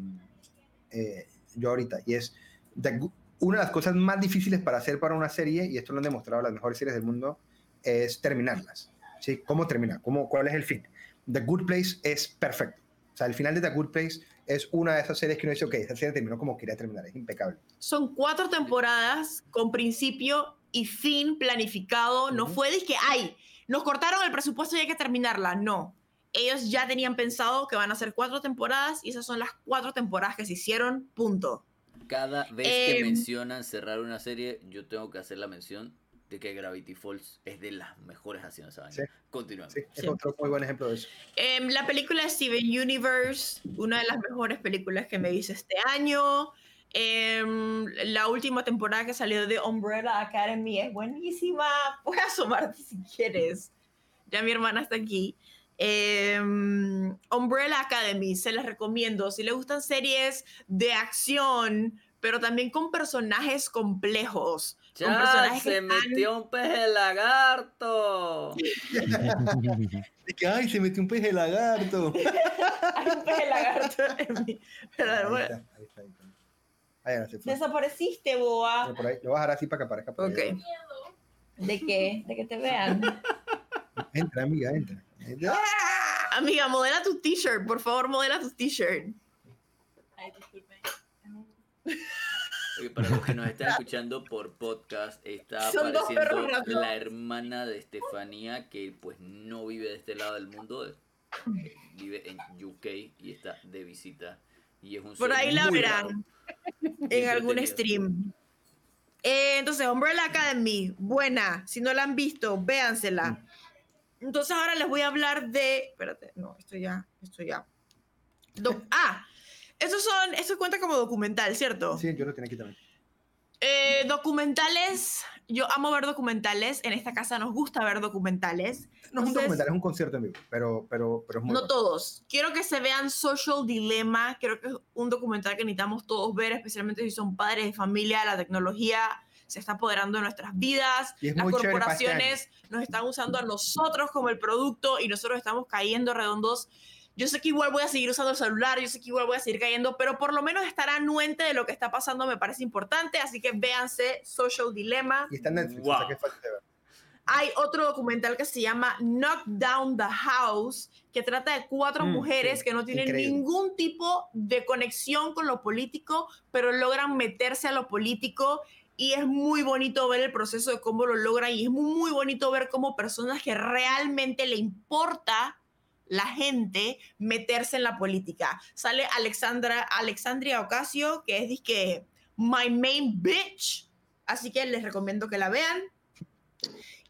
eh, yo ahorita, y es The Good- una de las cosas más difíciles para hacer para una serie, y esto lo han demostrado las mejores series del mundo, es terminarlas. ¿sí? ¿Cómo termina? ¿Cómo, ¿Cuál es el fin? The Good Place es perfecto. O sea, el final de The Good Place es una de esas series que uno dice, ok, esa serie terminó como quería terminar, es impecable. Son cuatro temporadas con principio y fin planificado. No fue de que, ay, nos cortaron el presupuesto y hay que terminarla. No. Ellos ya tenían pensado que van a ser cuatro temporadas y esas son las cuatro temporadas que se hicieron. Punto. Cada vez que Em. mencionan cerrar una serie, yo tengo que hacer la mención de que Gravity Falls es de las mejores haciendo esa vaina. Sí. Continuamos. Sí, es Sí. otro muy buen ejemplo de eso. Em, la película Steven Universe, una de las mejores películas que me hice este año. Em, la última temporada que salió de Umbrella Academy es buenísima. Puedes asomarte si quieres. Ya mi hermana está aquí. Em, Umbrella Academy, se las recomiendo. Si le gustan series de acción, pero también con personajes complejos. Ya se metió un pez de lagarto. De que, ay, se metió un pez de lagarto. Hay un pez de lagarto en mi- pero Ahí bueno, está, ahí está, ahí está. Ahí ahora se fue. Desapareciste, boa. Por ahí, lo voy a dejar así para que aparezca. por ahí. Ok. ¿De qué? ¿De que te vean? Entra, amiga, entra. Entra. Amiga, modela tu t-shirt, por favor, modela tu t-shirt. Para los que nos están escuchando por podcast, está Son apareciendo la hermana de Estefanía, que pues no vive de este lado del mundo, eh, vive en UK y está de visita. Y es un Por ahí la verán en algún stream. Eh, entonces, Umbrella Academy, buena. Si no la han visto, véansela. Entonces, ahora les voy a hablar de. Espérate, no, esto ya, esto ya. Do- ah, estos son, esto cuenta como documental, ¿cierto? Sí, yo lo tenía aquí también. Eh, documentales, yo amo ver documentales. En esta casa nos gusta ver documentales. No es un documental, es un concierto en vivo, pero, pero, pero es muy No bueno. todos. Quiero que se vean Social Dilemma. Creo que es un documental que necesitamos todos ver, especialmente si son padres de familia. La tecnología se está apoderando de nuestras vidas. Y es Las este corporaciones nos están usando a nosotros como el producto y nosotros estamos cayendo redondos. Yo sé que igual voy a seguir usando el celular, yo sé que igual voy a seguir cayendo, pero por lo menos estar anuente de lo que está pasando me parece importante. Así que véanse Social Dilemma. Y está en Netflix, o sea que es fácil de ver. Hay otro documental que se llama Knock Down the House, que trata de cuatro Mm, mujeres sí, que no tienen increíble. ningún tipo de conexión con lo político, pero logran meterse a lo político. Y es muy bonito ver el proceso de cómo lo logran y es muy, muy bonito ver cómo personas que realmente le importa la gente meterse en la política. Sale Alexandra, Alexandria Ocasio, que es disque My Main Bitch, así que les recomiendo que la vean.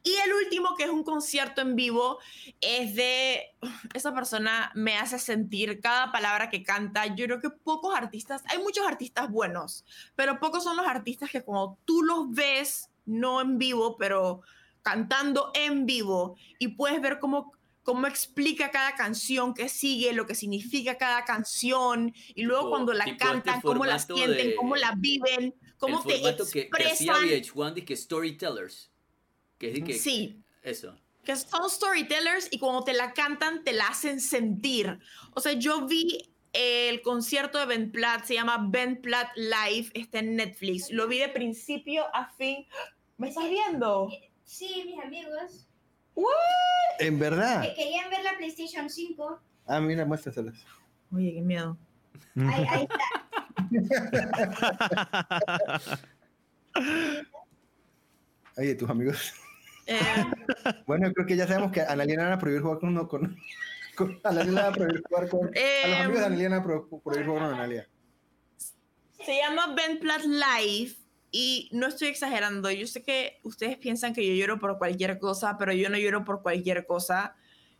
Y el último, que es un concierto en vivo, es de esa persona me hace sentir cada palabra que canta. Yo creo que pocos artistas, hay muchos artistas buenos, pero pocos son los artistas que cuando tú los ves, no en vivo, pero cantando en vivo, y puedes ver cómo cómo explica cada canción que sigue, lo que significa cada canción, y luego Tipo- cuando la este cantan, cómo la sienten, de- cómo la viven, cómo el te formato que, que hacía expresan. VH1 de que Storytellers. Que que. Sí, Eso. que son storytellers y cuando te la cantan te la hacen sentir. O sea, yo vi el concierto de Ben Platt, se llama Ben Platt Live, está en Netflix. Lo vi de principio a fin. ¿Me estás viendo? Sí, mis amigos. En verdad. Que querían ver la PlayStation 5. Ah, mira, muéstraselas. Oye, qué miedo. Ahí, ahí está. Oye, tus amigos. Eh, Bueno, creo que ya sabemos que a Analia van a prohibir jugar con uno con. con a Analia van a prohibir jugar con. A los eh, amigos de Analia van a pro- prohibir jugar con Analia. se llama Ben Platt Live y no estoy exagerando. Yo sé que ustedes piensan que yo lloro por cualquier cosa, pero yo no lloro por cualquier cosa.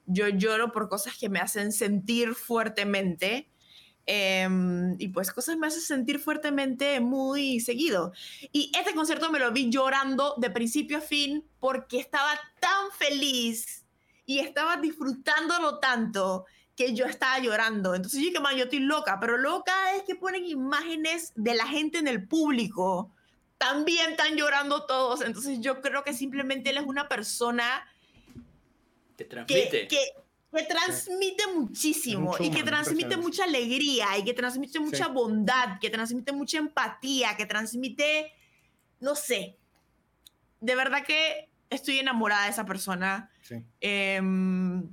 Yo lloro por cosas que me hacen sentir fuertemente. Em, y pues cosas me hacen sentir fuertemente muy seguido. Y este concierto me lo vi llorando de principio a fin porque estaba tan feliz y estaba disfrutándolo tanto que yo estaba llorando. Entonces yo dije, man, yo estoy loca, pero loca es que ponen imágenes de la gente en el público. También están llorando todos. Entonces yo creo que simplemente él es una persona Te que, transmite. que, que transmite muchísimo Mucho y que transmite mucha alegría y que transmite mucha bondad, que transmite mucha empatía, que transmite, no sé, de verdad que estoy enamorada de esa persona. Sí. Em,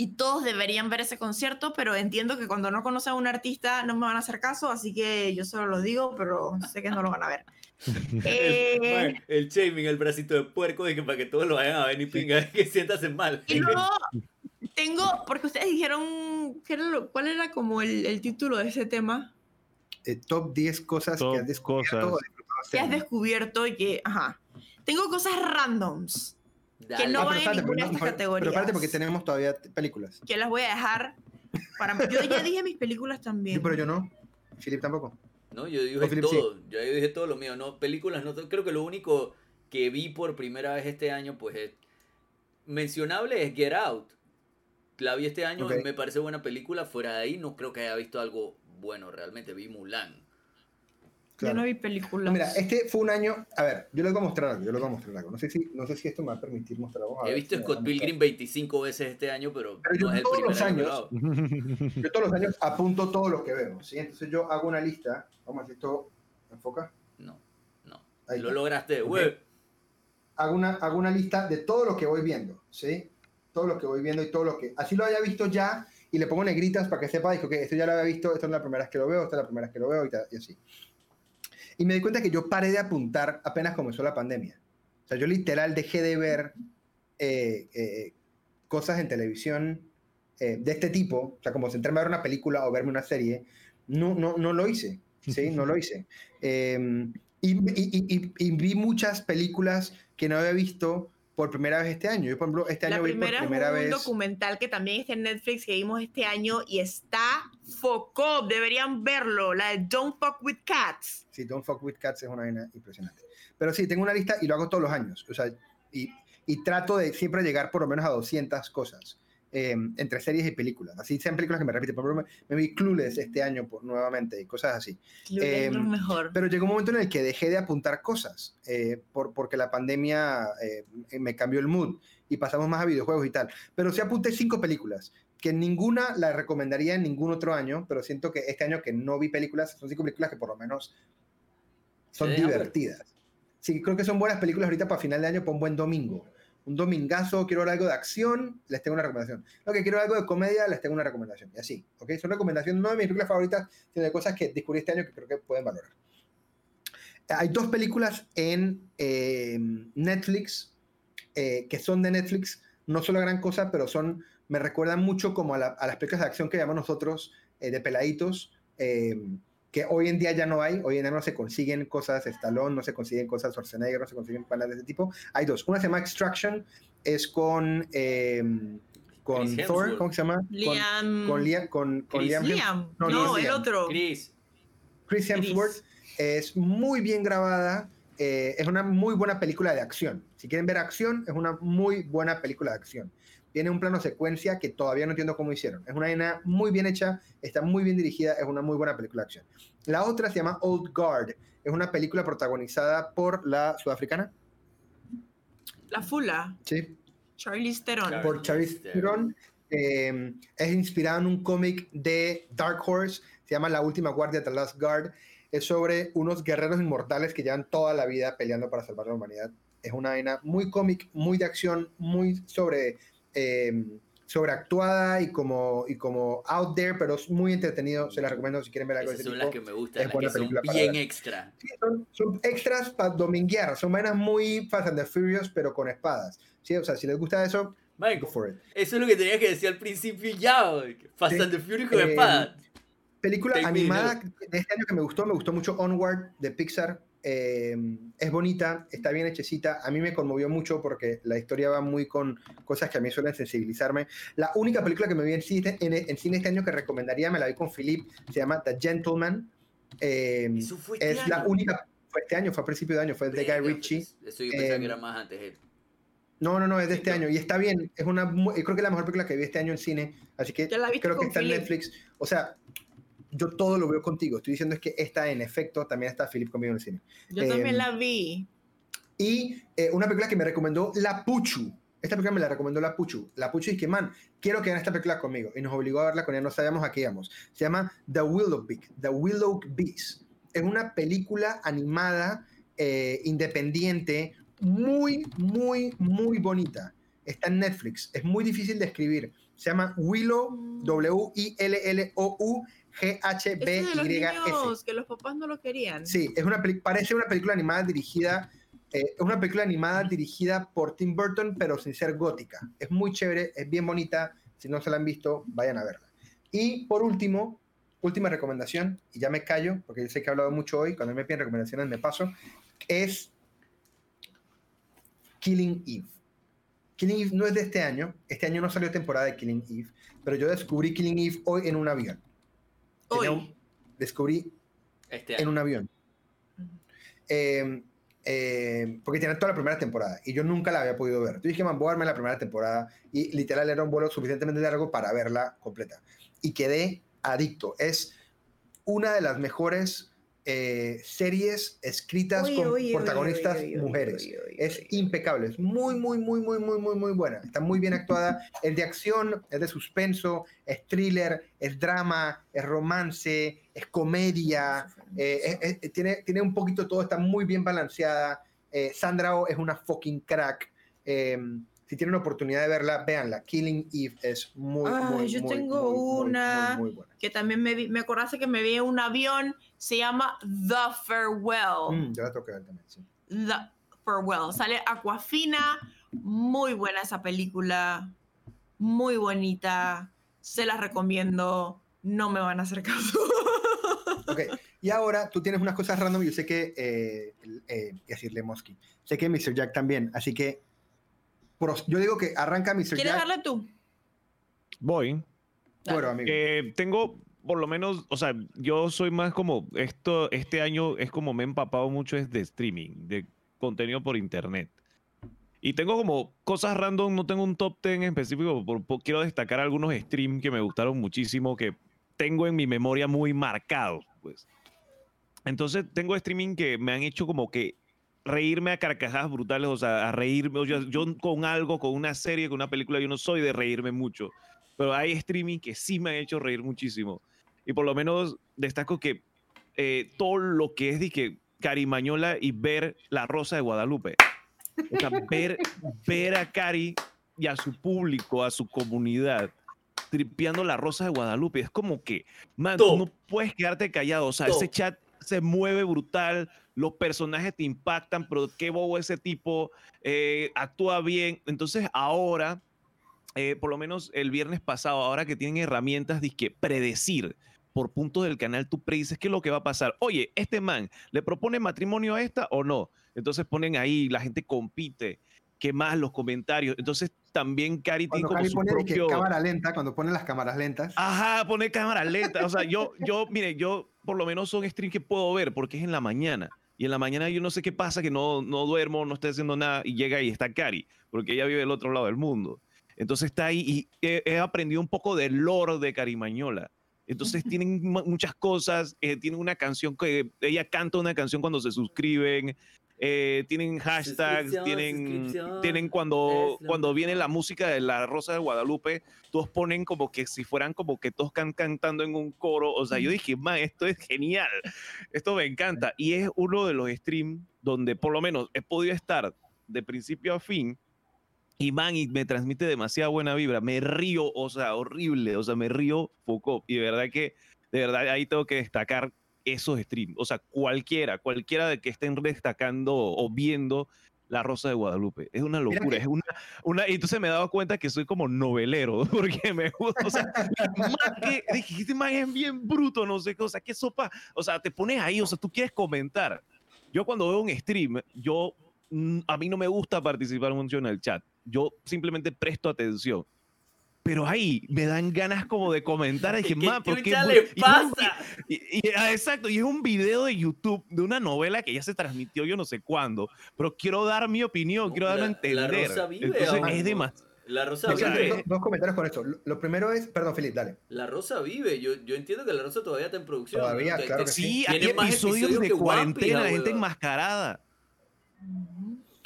y todos deberían ver ese concierto, pero entiendo que cuando no conocen a un artista no me van a hacer caso, así que yo solo lo digo, pero sé que no lo van a ver. Eh, El, shaming, el bracito de puerco, de que para que todos lo vayan a ver ni pinga, que siéntase mal. y luego tengo, porque ustedes dijeron, ¿qué era lo- ¿cuál era como el, el título de ese tema? Eh, top 10 cosas Top que has descubierto cosas. Que has descubierto y que, ajá. Tengo cosas randoms Dale. no Ah, van en ninguna de pero estas categorías. Pero espérate porque tenemos todavía películas. que las voy a dejar para... Yo ya dije mis películas también. Yo, pero yo no. Philip tampoco. No, yo dije sí. todo. Yo dije todo lo mío. No, películas, no. Creo que lo único que vi por primera vez este año, pues es mencionable es Get Out. La vi este año me parece buena película. Fuera de ahí, no creo que haya visto algo bueno realmente. Vi Mulan. Yo no vi películas. Mira, este fue un año. A ver, yo les voy a mostrar algo. Yo les voy a mostrar algo. No sé si, no sé si esto me va a permitir mostrar. Vamos a He visto si Scott Pilgrim 25 veces este año, pero, Pero yo no es el todos primer los años-. Yo todos los años apunto todo lo que veo, ¿sí? Entonces yo hago una lista. Vamos a ver si esto enfoca. No, no. Ahí Lo está. lograste, Ok. güey. Hago una, hago una lista de todo lo que voy viendo, ¿sí? Todo lo que voy viendo y todo lo que... Así lo haya visto ya y le pongo negritas para que sepa, dijo que esto ya lo había visto, esto no es la primera vez que lo veo, esta es la primera vez que lo veo y, tal, y así. Y me di cuenta que yo paré de apuntar apenas comenzó la pandemia. O sea, yo literal dejé de ver eh, eh, cosas en televisión eh, de este tipo, o sea, como sentarme a ver una película o verme una serie, no, no, no lo hice, ¿sí? No lo hice. Y- y vi muchas películas que no había visto por primera vez este año. Yo, por ejemplo, este año La vi por primera es primera un vez... documental que también está en Netflix que vimos este año y está foco. Deberían verlo. La de Don't Fuck With Cats. Sí, Don't Fuck With Cats es una vaina impresionante. Pero sí, tengo una lista y lo hago todos los años. O sea, y, y trato de siempre llegar por lo menos a 200 cosas eh, entre series y películas. Así sean películas que me repiten. Por ejemplo, me, vi Clueless este año por, nuevamente y cosas así. Em, mejor. Pero llegó un momento en el que dejé de apuntar cosas eh, por, porque la pandemia eh, me cambió el mood y pasamos más a videojuegos y tal. Pero sí apunté cinco películas, que ninguna la recomendaría en ningún otro año, pero siento que este año que no vi películas, son cinco películas que por lo menos son divertidas. Sí, creo que son buenas películas ahorita para final de año, para un buen domingo. Un domingazo, quiero algo de acción, les tengo una recomendación. Lo que quiero algo de comedia, les tengo una recomendación. Y así, ¿ok? Son recomendaciones no de mis películas favoritas, sino de cosas que descubrí este año que creo que pueden valorar. Hay dos películas en eh, Netflix eh, que son de Netflix, no son la gran cosa, pero son, me recuerdan mucho como a, la- a las películas de acción que llamamos nosotros eh, de peladitos. Que hoy en día ya no hay, hoy en día no se consiguen cosas Stallone, no se consiguen cosas Schwarzenegger, no se consiguen panas de ese tipo. Hay dos. Una se llama Extraction, es con, eh, con Chris Thor, Hemsworth. ¿cómo se llama? Liam. Con, con Liam, con, Liam. No, No, no es el Liam. otro. Chris, Chris Hemsworth. Chris. Es muy bien grabada. eh, es una muy buena película de acción. Si quieren ver acción, es una muy buena película de acción. Tiene un plano secuencia que todavía no entiendo cómo hicieron. Es una vaina muy bien hecha, está muy bien dirigida, es una muy buena película de acción. La otra se llama Old Guard. Es una película protagonizada por la sudafricana, La Fula. ¿sí? Charlie Theron. Por Charlize Theron. Eh, es inspirado en un cómic de Dark Horse, se llama La Última Guardia, The Last Guard. Es sobre unos guerreros inmortales que llevan toda la vida peleando para salvar la humanidad. Es una vaina muy cómic, muy de acción, muy sobre eh, sobreactuada y como, y como out there, pero es muy entretenido. Se la recomiendo si quieren ver algo de esas ese son tipo. las que me gustan, es las buena que son bien extra. Sí, son, son extras para dominguear, son vainas muy Fast and the Furious, pero con espadas. ¿sí? O sea, si les gusta eso, go for it. eso es lo que tenías que decir al principio ya. Fast Sí. and the Furious con Eh, espada. Película Take animada de este año que me gustó, me gustó mucho Onward de Pixar. Eh, es bonita, está bien hechecita. A mí me conmovió mucho porque la historia va muy con cosas que a mí suelen sensibilizarme. La única película que me vi en cine, en, en cine este año que recomendaría, me la vi con Philip, se llama The Gentleman. Eh, Eso fue este es la año. única, fue este año, fue a principio de año, fue de Guy Ritchie. Eso yo pensaba Eh, que era más antes. eh. No, no, no, es de este no. año y está bien. Es una, creo que es la mejor película que vi este año en cine, así que creo que está en. Netflix. O sea, yo todo lo veo contigo. Estoy diciendo es que esta en efecto también está Philip conmigo en el cine. Yo también Em, la vi. Y eh, una película que me recomendó La Puchu. Esta película me la recomendó La Puchu. La Puchu dice que, man, quiero que vean esta película conmigo. Y nos obligó a verla con ella, no sabíamos a qué íbamos. Se llama The Willow Beak, The Willow Beast. Es una película animada eh, independiente, muy, muy, muy bonita. Está en Netflix. Es muy difícil de escribir. Se llama Willow, W-I-L-L-O-U, Este de los G-H-B-Y-S. niños que los papás no lo querían. Sí, es una parece una película animada dirigida, eh, es una película animada dirigida por Tim Burton, pero sin ser gótica. Es muy chévere, es bien bonita. Si no se la han visto, vayan a verla. Y por último, última recomendación, y ya me callo, porque yo sé que he hablado mucho hoy, cuando me piden recomendaciones me paso, es Killing Eve. Killing Eve no es de este año, este año no salió temporada de Killing Eve, pero yo descubrí Killing Eve hoy en un avión. Hoy. un- descubrí Este en un avión. Eh, eh, porque tiene toda la primera temporada y yo nunca la había podido ver. Yo dije, man, voy a verme la primera temporada y literal era un vuelo suficientemente largo para verla completa. Y quedé adicto. Es una de las mejores eh, series escritas Uy, con uy, protagonistas uy, mujeres. Es impecable, es muy, muy, muy, muy, muy, muy, muy buena. Está muy bien actuada. Es de acción, es de suspenso, es thriller, es drama, es romance, es comedia. eh, es- es- tiene, tiene un poquito todo, está muy bien balanceada. Eh, Sandra Oh es una fucking crack. Si tienen oportunidad de verla, véanla. Killing Eve es muy, Ay, muy, yo muy, tengo muy, una. muy, buena. que también me, vi- me acordaste que me vi en un avión, se llama The Farewell. Mm, yo la tengo que ver también, sí. The Farewell. Sale Aquafina, muy buena esa película, muy bonita, se las recomiendo, no me van a hacer caso. Ok, y ahora tú tienes unas cosas random. Yo sé que, eh, eh, decirle Mosky, sé que Mr. Jack también. Así que, yo digo que arranca Mr. ¿Quieres Jack. darle tú? Voy. Bueno, amigo. Eh, tengo, por lo menos, o sea, yo soy más como, esto, este año es como me he empapado mucho es de streaming, de contenido por internet. Y tengo como cosas random, no tengo un top 10 en específico, por- por- quiero destacar algunos streams que me gustaron muchísimo, que tengo en mi memoria muy marcados, pues. Entonces, tengo streaming que me han hecho como que reírme a carcajadas brutales, o sea, a reírme, o yo, yo con algo, con una serie, con una película, yo no soy de reírme mucho pero hay streaming que sí me han hecho reír muchísimo. Y por lo menos destaco que eh, todo lo que es de que Carimañola y ver La Rosa de Guadalupe. O sea, ver, ver a Cari y a su público, a su comunidad, tripeando La Rosa de Guadalupe. Es como que, man, tú no puedes quedarte callado. O sea, Top. ese chat se mueve brutal, los personajes te impactan, pero qué bobo ese tipo, eh, actúa bien. Entonces ahora eh, por lo menos el viernes pasado, ahora que tienen herramientas de que predecir por puntos del canal, tú predices qué es lo que va a pasar. Oye, este man, ¿le propone matrimonio a esta o no? Entonces ponen ahí, la gente compite, qué más los comentarios. Entonces también Cari tiene como Cari su pone de que propio... cámara lenta, cuando ponen las cámaras lentas. Ajá, poner cámara lenta. O sea, yo, yo, mire, yo por lo menos son streams que puedo ver porque es en la mañana. Y en la mañana yo no sé qué pasa, que no, no duermo, no estoy haciendo nada y llega y está Cari, porque ella vive del otro lado del mundo. Entonces está ahí y he, he aprendido un poco del lore de Carimañola. Entonces tienen mu- muchas cosas, eh, tienen una canción que ella canta una canción cuando se suscriben, eh, tienen hashtags, tienen, tienen cuando, cuando viene la música de la Rosa de Guadalupe, todos ponen como que si fueran como que todos can- cantando en un coro. O sea, yo dije, man, esto es genial. Esto me encanta. Y es uno de los streams donde por lo menos he podido estar de principio a fin. Y man, y me transmite demasiada buena vibra. Me río, o sea, horrible. O sea, me río poco. Y de verdad que, de verdad, ahí tengo que destacar esos streams. O sea, cualquiera, cualquiera de que estén destacando o viendo La Rosa de Guadalupe. Es una locura. Es una, una, y entonces me he dado cuenta que soy como novelero, porque me gusta. O sea, man, que, dije, este man es bien bruto, no sé qué. O sea, qué sopa. O sea, te pones ahí, o sea, tú quieres comentar. Yo cuando veo un stream, yo mm, a mí no me gusta participar mucho en el chat. Yo simplemente presto atención. Pero ahí me dan ganas como de comentar. Dije, ¿Qué man, ¿por qué? le pasa? vi- y- y- ah, exacto, y es un video de YouTube de una novela que ya se transmitió yo no sé cuándo, pero quiero dar mi opinión, quiero darme a entender. La Rosa vive Entonces es demasiado. La Rosa vive. dos, dos comentarios con esto. Lo, lo primero es, perdón, Felipe, dale. La Rosa vive. Yo, yo entiendo que la Rosa todavía está en producción. Todavía, claro que sí. Sí, hay Tiene más episodios episodios de cuarentena, la gente enmascarada.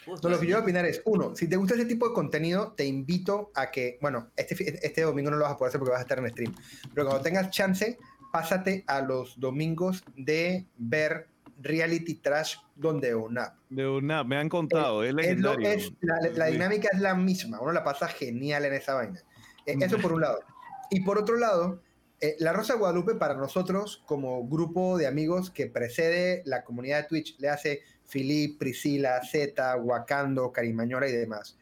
No, lo que yo voy a opinar es, uno, si te gusta ese tipo de contenido, te invito a que, bueno, este, este domingo no lo vas a poder hacer porque vas a estar en stream, pero cuando tengas chance, pásate a los domingos de ver reality trash donde una. De una, me han contado, es Es lo- legendario. es- la, dinámica es la misma, uno la pasa genial en esa vaina. Eh, eso Mm. por un lado. Y por otro lado, eh, La Rosa de Guadalupe para nosotros como grupo de amigos que precede la comunidad de Twitch, le hace Filip, Priscila, Zeta, Wakando, Carimañora y demás.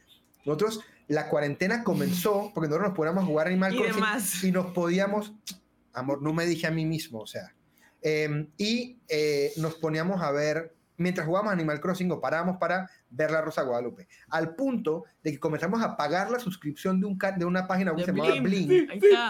Nosotros, la cuarentena comenzó porque nosotros nos podíamos jugar Animal Y Crossing demás. y nos podíamos, amor, no me dije a mí mismo, o sea, eh, y eh, nos poníamos a ver, mientras jugábamos Animal Crossing o parábamos para ver la Rosa Guadalupe, al punto de que comenzamos a pagar la suscripción de, un, de una página web que De se llamaba Blim.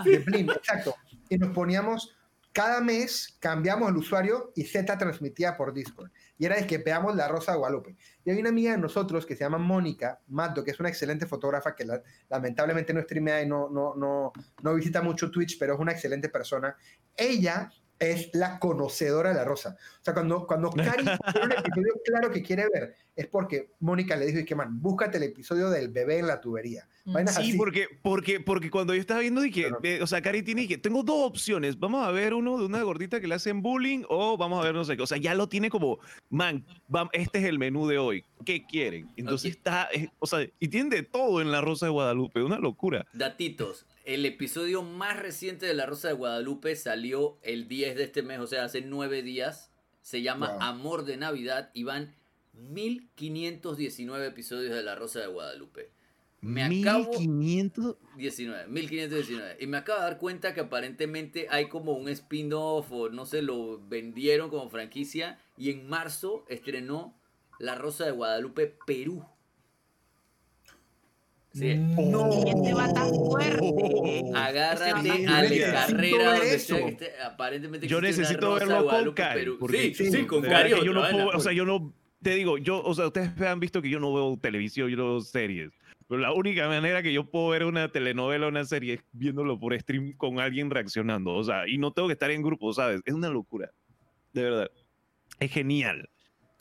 De Blim, exacto, y nos poníamos, cada mes cambiamos el usuario y Z transmitía por Discord, y era de que veamos la Rosa de Guadalupe. Y hay una amiga de nosotros que se llama Mónica Mato, que es una excelente fotógrafa que la- lamentablemente no streamea y no, no, no, no visita mucho Twitch, pero es una excelente persona. Ella es la conocedora de la rosa. O sea, cuando, cuando Cari tiene un episodio claro que quiere ver, es porque Mónica le dijo, y que man, búscate el episodio del bebé en la tubería. Vainas Sí, así. porque, porque, porque cuando yo estaba viendo, dije, Claro. eh, o sea, Cari tiene que, tengo dos opciones, vamos a ver uno de una gordita que le hacen bullying o vamos a ver no sé qué, o sea, ya lo tiene como, man, vam- este es el menú de hoy, ¿qué quieren? Entonces Ok. está, eh, o sea, y tienen de todo en la Rosa de Guadalupe, una locura. Datitos. El episodio más reciente de La Rosa de Guadalupe salió el 10 de este mes, o sea, hace nueve días. Se llama Wow. Amor de Navidad y van 1519 episodios de La Rosa de Guadalupe. Me acabo 1500, 19, 1519. Y me acabo de dar cuenta que aparentemente hay como un spin-off o no sé, lo vendieron como franquicia. Y en marzo estrenó La Rosa de Guadalupe Perú. Sí. No. Este va tan fuerte. Agárrate Este a la carrera ver donde eso. sea que esté. Aparentemente yo necesito verlo con Cari. Perú. porque- Sí, sí, Sí, con Cari. yo no puedo, o sea, yo no, te digo, yo, o sea, ustedes han visto que yo no veo televisión, yo no veo series. Pero la única manera que yo puedo ver una telenovela o una serie es viéndolo por stream con alguien reaccionando. O sea, y no tengo que estar en grupo, ¿sabes? Es una locura. De verdad. Es genial.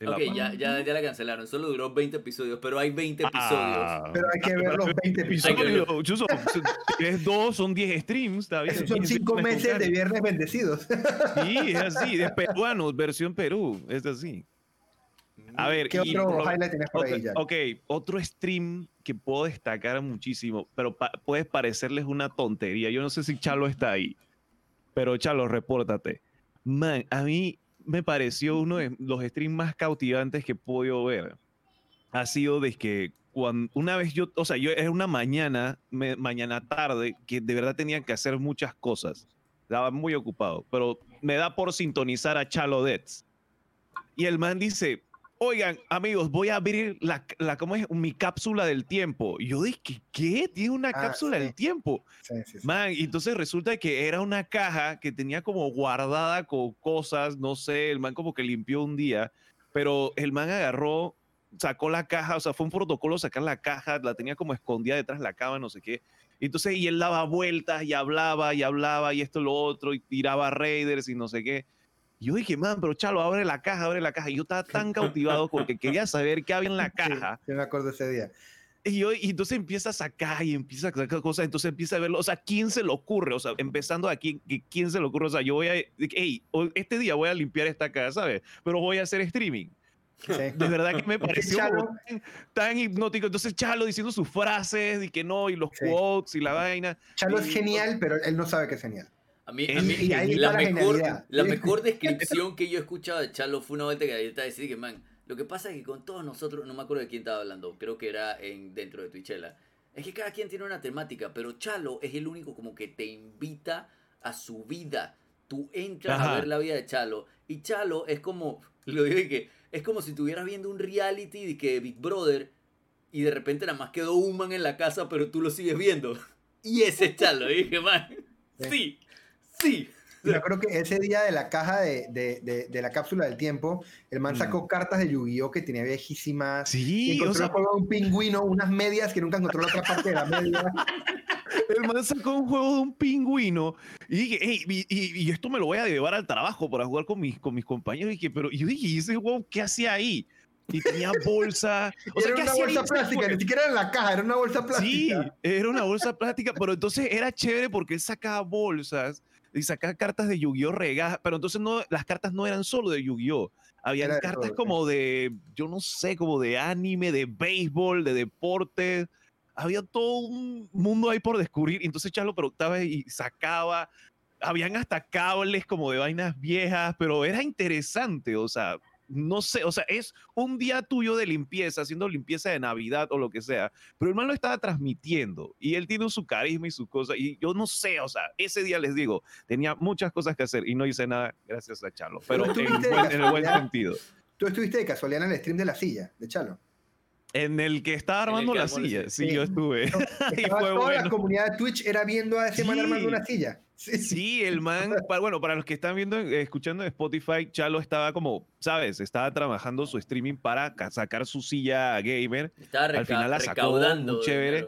La Ok, ya, ya, ya la cancelaron. Solo duró 20 episodios, pero hay 20 episodios. Ah, Pero hay que ver los 20 episodios. episodios. Es dos, son 10 streams, está bien. Esos son 10 cinco streams meses de viernes bendecidos. Sí, es así, de peruanos, versión Perú, es así. A ver, ¿Qué y otro highlight tienes por ahí, Jack? ok, otro stream que puedo destacar muchísimo, pero pa- puede parecerles una tontería. Yo no sé si Chalo está ahí, pero Chalo, repórtate. Man, a mí me pareció uno de los streams más cautivantes que he podido ver. Ha sido de que cuando, una vez yo, o sea, yo era una mañana, mañana tarde, que de verdad tenía que hacer muchas cosas. estaba muy ocupado, pero me da por sintonizar a Chalo Dets. Y el man dice, oigan, amigos, voy a abrir la, la ¿cómo es? Mi cápsula del tiempo. Y yo dije, ¿qué? ¿Tiene una Ah, cápsula sí. del tiempo? Sí, sí. Man, y entonces resulta que era una caja que tenía como guardada con cosas, no sé, el man como que limpió un día, pero el man agarró, sacó la caja, o sea, fue un protocolo sacar la caja, la tenía como escondida detrás de la cama, no sé qué. Y entonces, y él daba vueltas y hablaba y hablaba y esto, lo otro, y tiraba raiders y no sé qué. Yo dije, man, pero Chalo, abre la caja, abre la caja. Y yo estaba tan cautivado porque quería saber qué había en la caja. sí me acuerdo ese día. Y, yo, y entonces empieza a sacar y empieza a sacar cosas, entonces empieza a verlo, o sea, ¿quién se le ocurre? O sea, empezando aquí, ¿quién se le ocurre? O sea, yo voy a, hey, este día voy a limpiar esta casa, ¿sabes? Pero voy a hacer streaming. Sí. De verdad que me pareció tan, tan hipnótico. Entonces Chalo diciendo sus frases y que no, y los Sí. quotes y la vaina. Chalo es Y- genial, pero él no sabe que es genial. A mí, a mí y ahí la, está mejor, la mejor descripción que yo he escuchado de Chalo fue una vuelta que ahorita decir que, man, lo que pasa es que con todos nosotros, no me acuerdo de quién estaba hablando, creo que era en, dentro de Twitchella, es que cada quien tiene una temática, pero Chalo es el único como que te invita a su vida. Tú entras a ver la vida de Chalo y Chalo es como, lo digo que es como si estuvieras viendo un reality de que Big Brother y de repente nada más quedó un man en la casa, pero tú lo sigues viendo. Y ese es Chalo, y dije, man, sí, sí. Y me acuerdo que ese día de la caja de, de, de, de la cápsula del tiempo, el man Mm. sacó cartas de Yu-Gi-Oh! que tenía viejísimas. Sí, encontró o sea, un pingüino, unas medias que nunca encontró la otra parte de la media. el man sacó un juego de un pingüino y dije, hey, y, y- y esto me lo voy a llevar al trabajo para jugar con mis, con mis compañeros. Y dije, pero y yo dije, ¿y ese juego qué hacía ahí? Y tenía bolsa. O sea, era ¿qué una bolsa plástica, ni siquiera era en la caja, era una bolsa Sí, plástica. era una bolsa plástica, pero entonces era chévere porque él sacaba bolsas y sacaba cartas de Yu-Gi-Oh! regadas, pero entonces no, las cartas no eran solo de Yu-Gi-Oh! Habían Era cartas sí. como de, yo no sé, como de anime, de béisbol, de deportes. Había todo un mundo ahí por descubrir. y Entonces Chalo preguntaba y sacaba. Habían hasta cables como de vainas viejas, pero era interesante, o sea, no sé, o sea, es un día tuyo de limpieza, haciendo limpieza de Navidad o lo que sea, pero el man lo estaba transmitiendo y él tiene su carisma y su cosa, y yo no sé, o sea, ese día les digo, tenía muchas cosas que hacer y no hice nada gracias a Chalo, pero en, Pero tuviste buen- en el buen sentido. Tú estuviste de casualidad en el stream de la silla, de Chalo. En el que estaba armando que la silla, sí, Sí. yo estuve. Y fue toda la comunidad de Twitch era viendo a ese man armando una silla. Sí. Sí, el man, bueno, para los que están viendo, eh, escuchando en Spotify, Chalo estaba como, ¿sabes? Estaba trabajando su streaming para ca- sacar su silla gamer Estaba Al final la sacó, recaudando. muy chévere.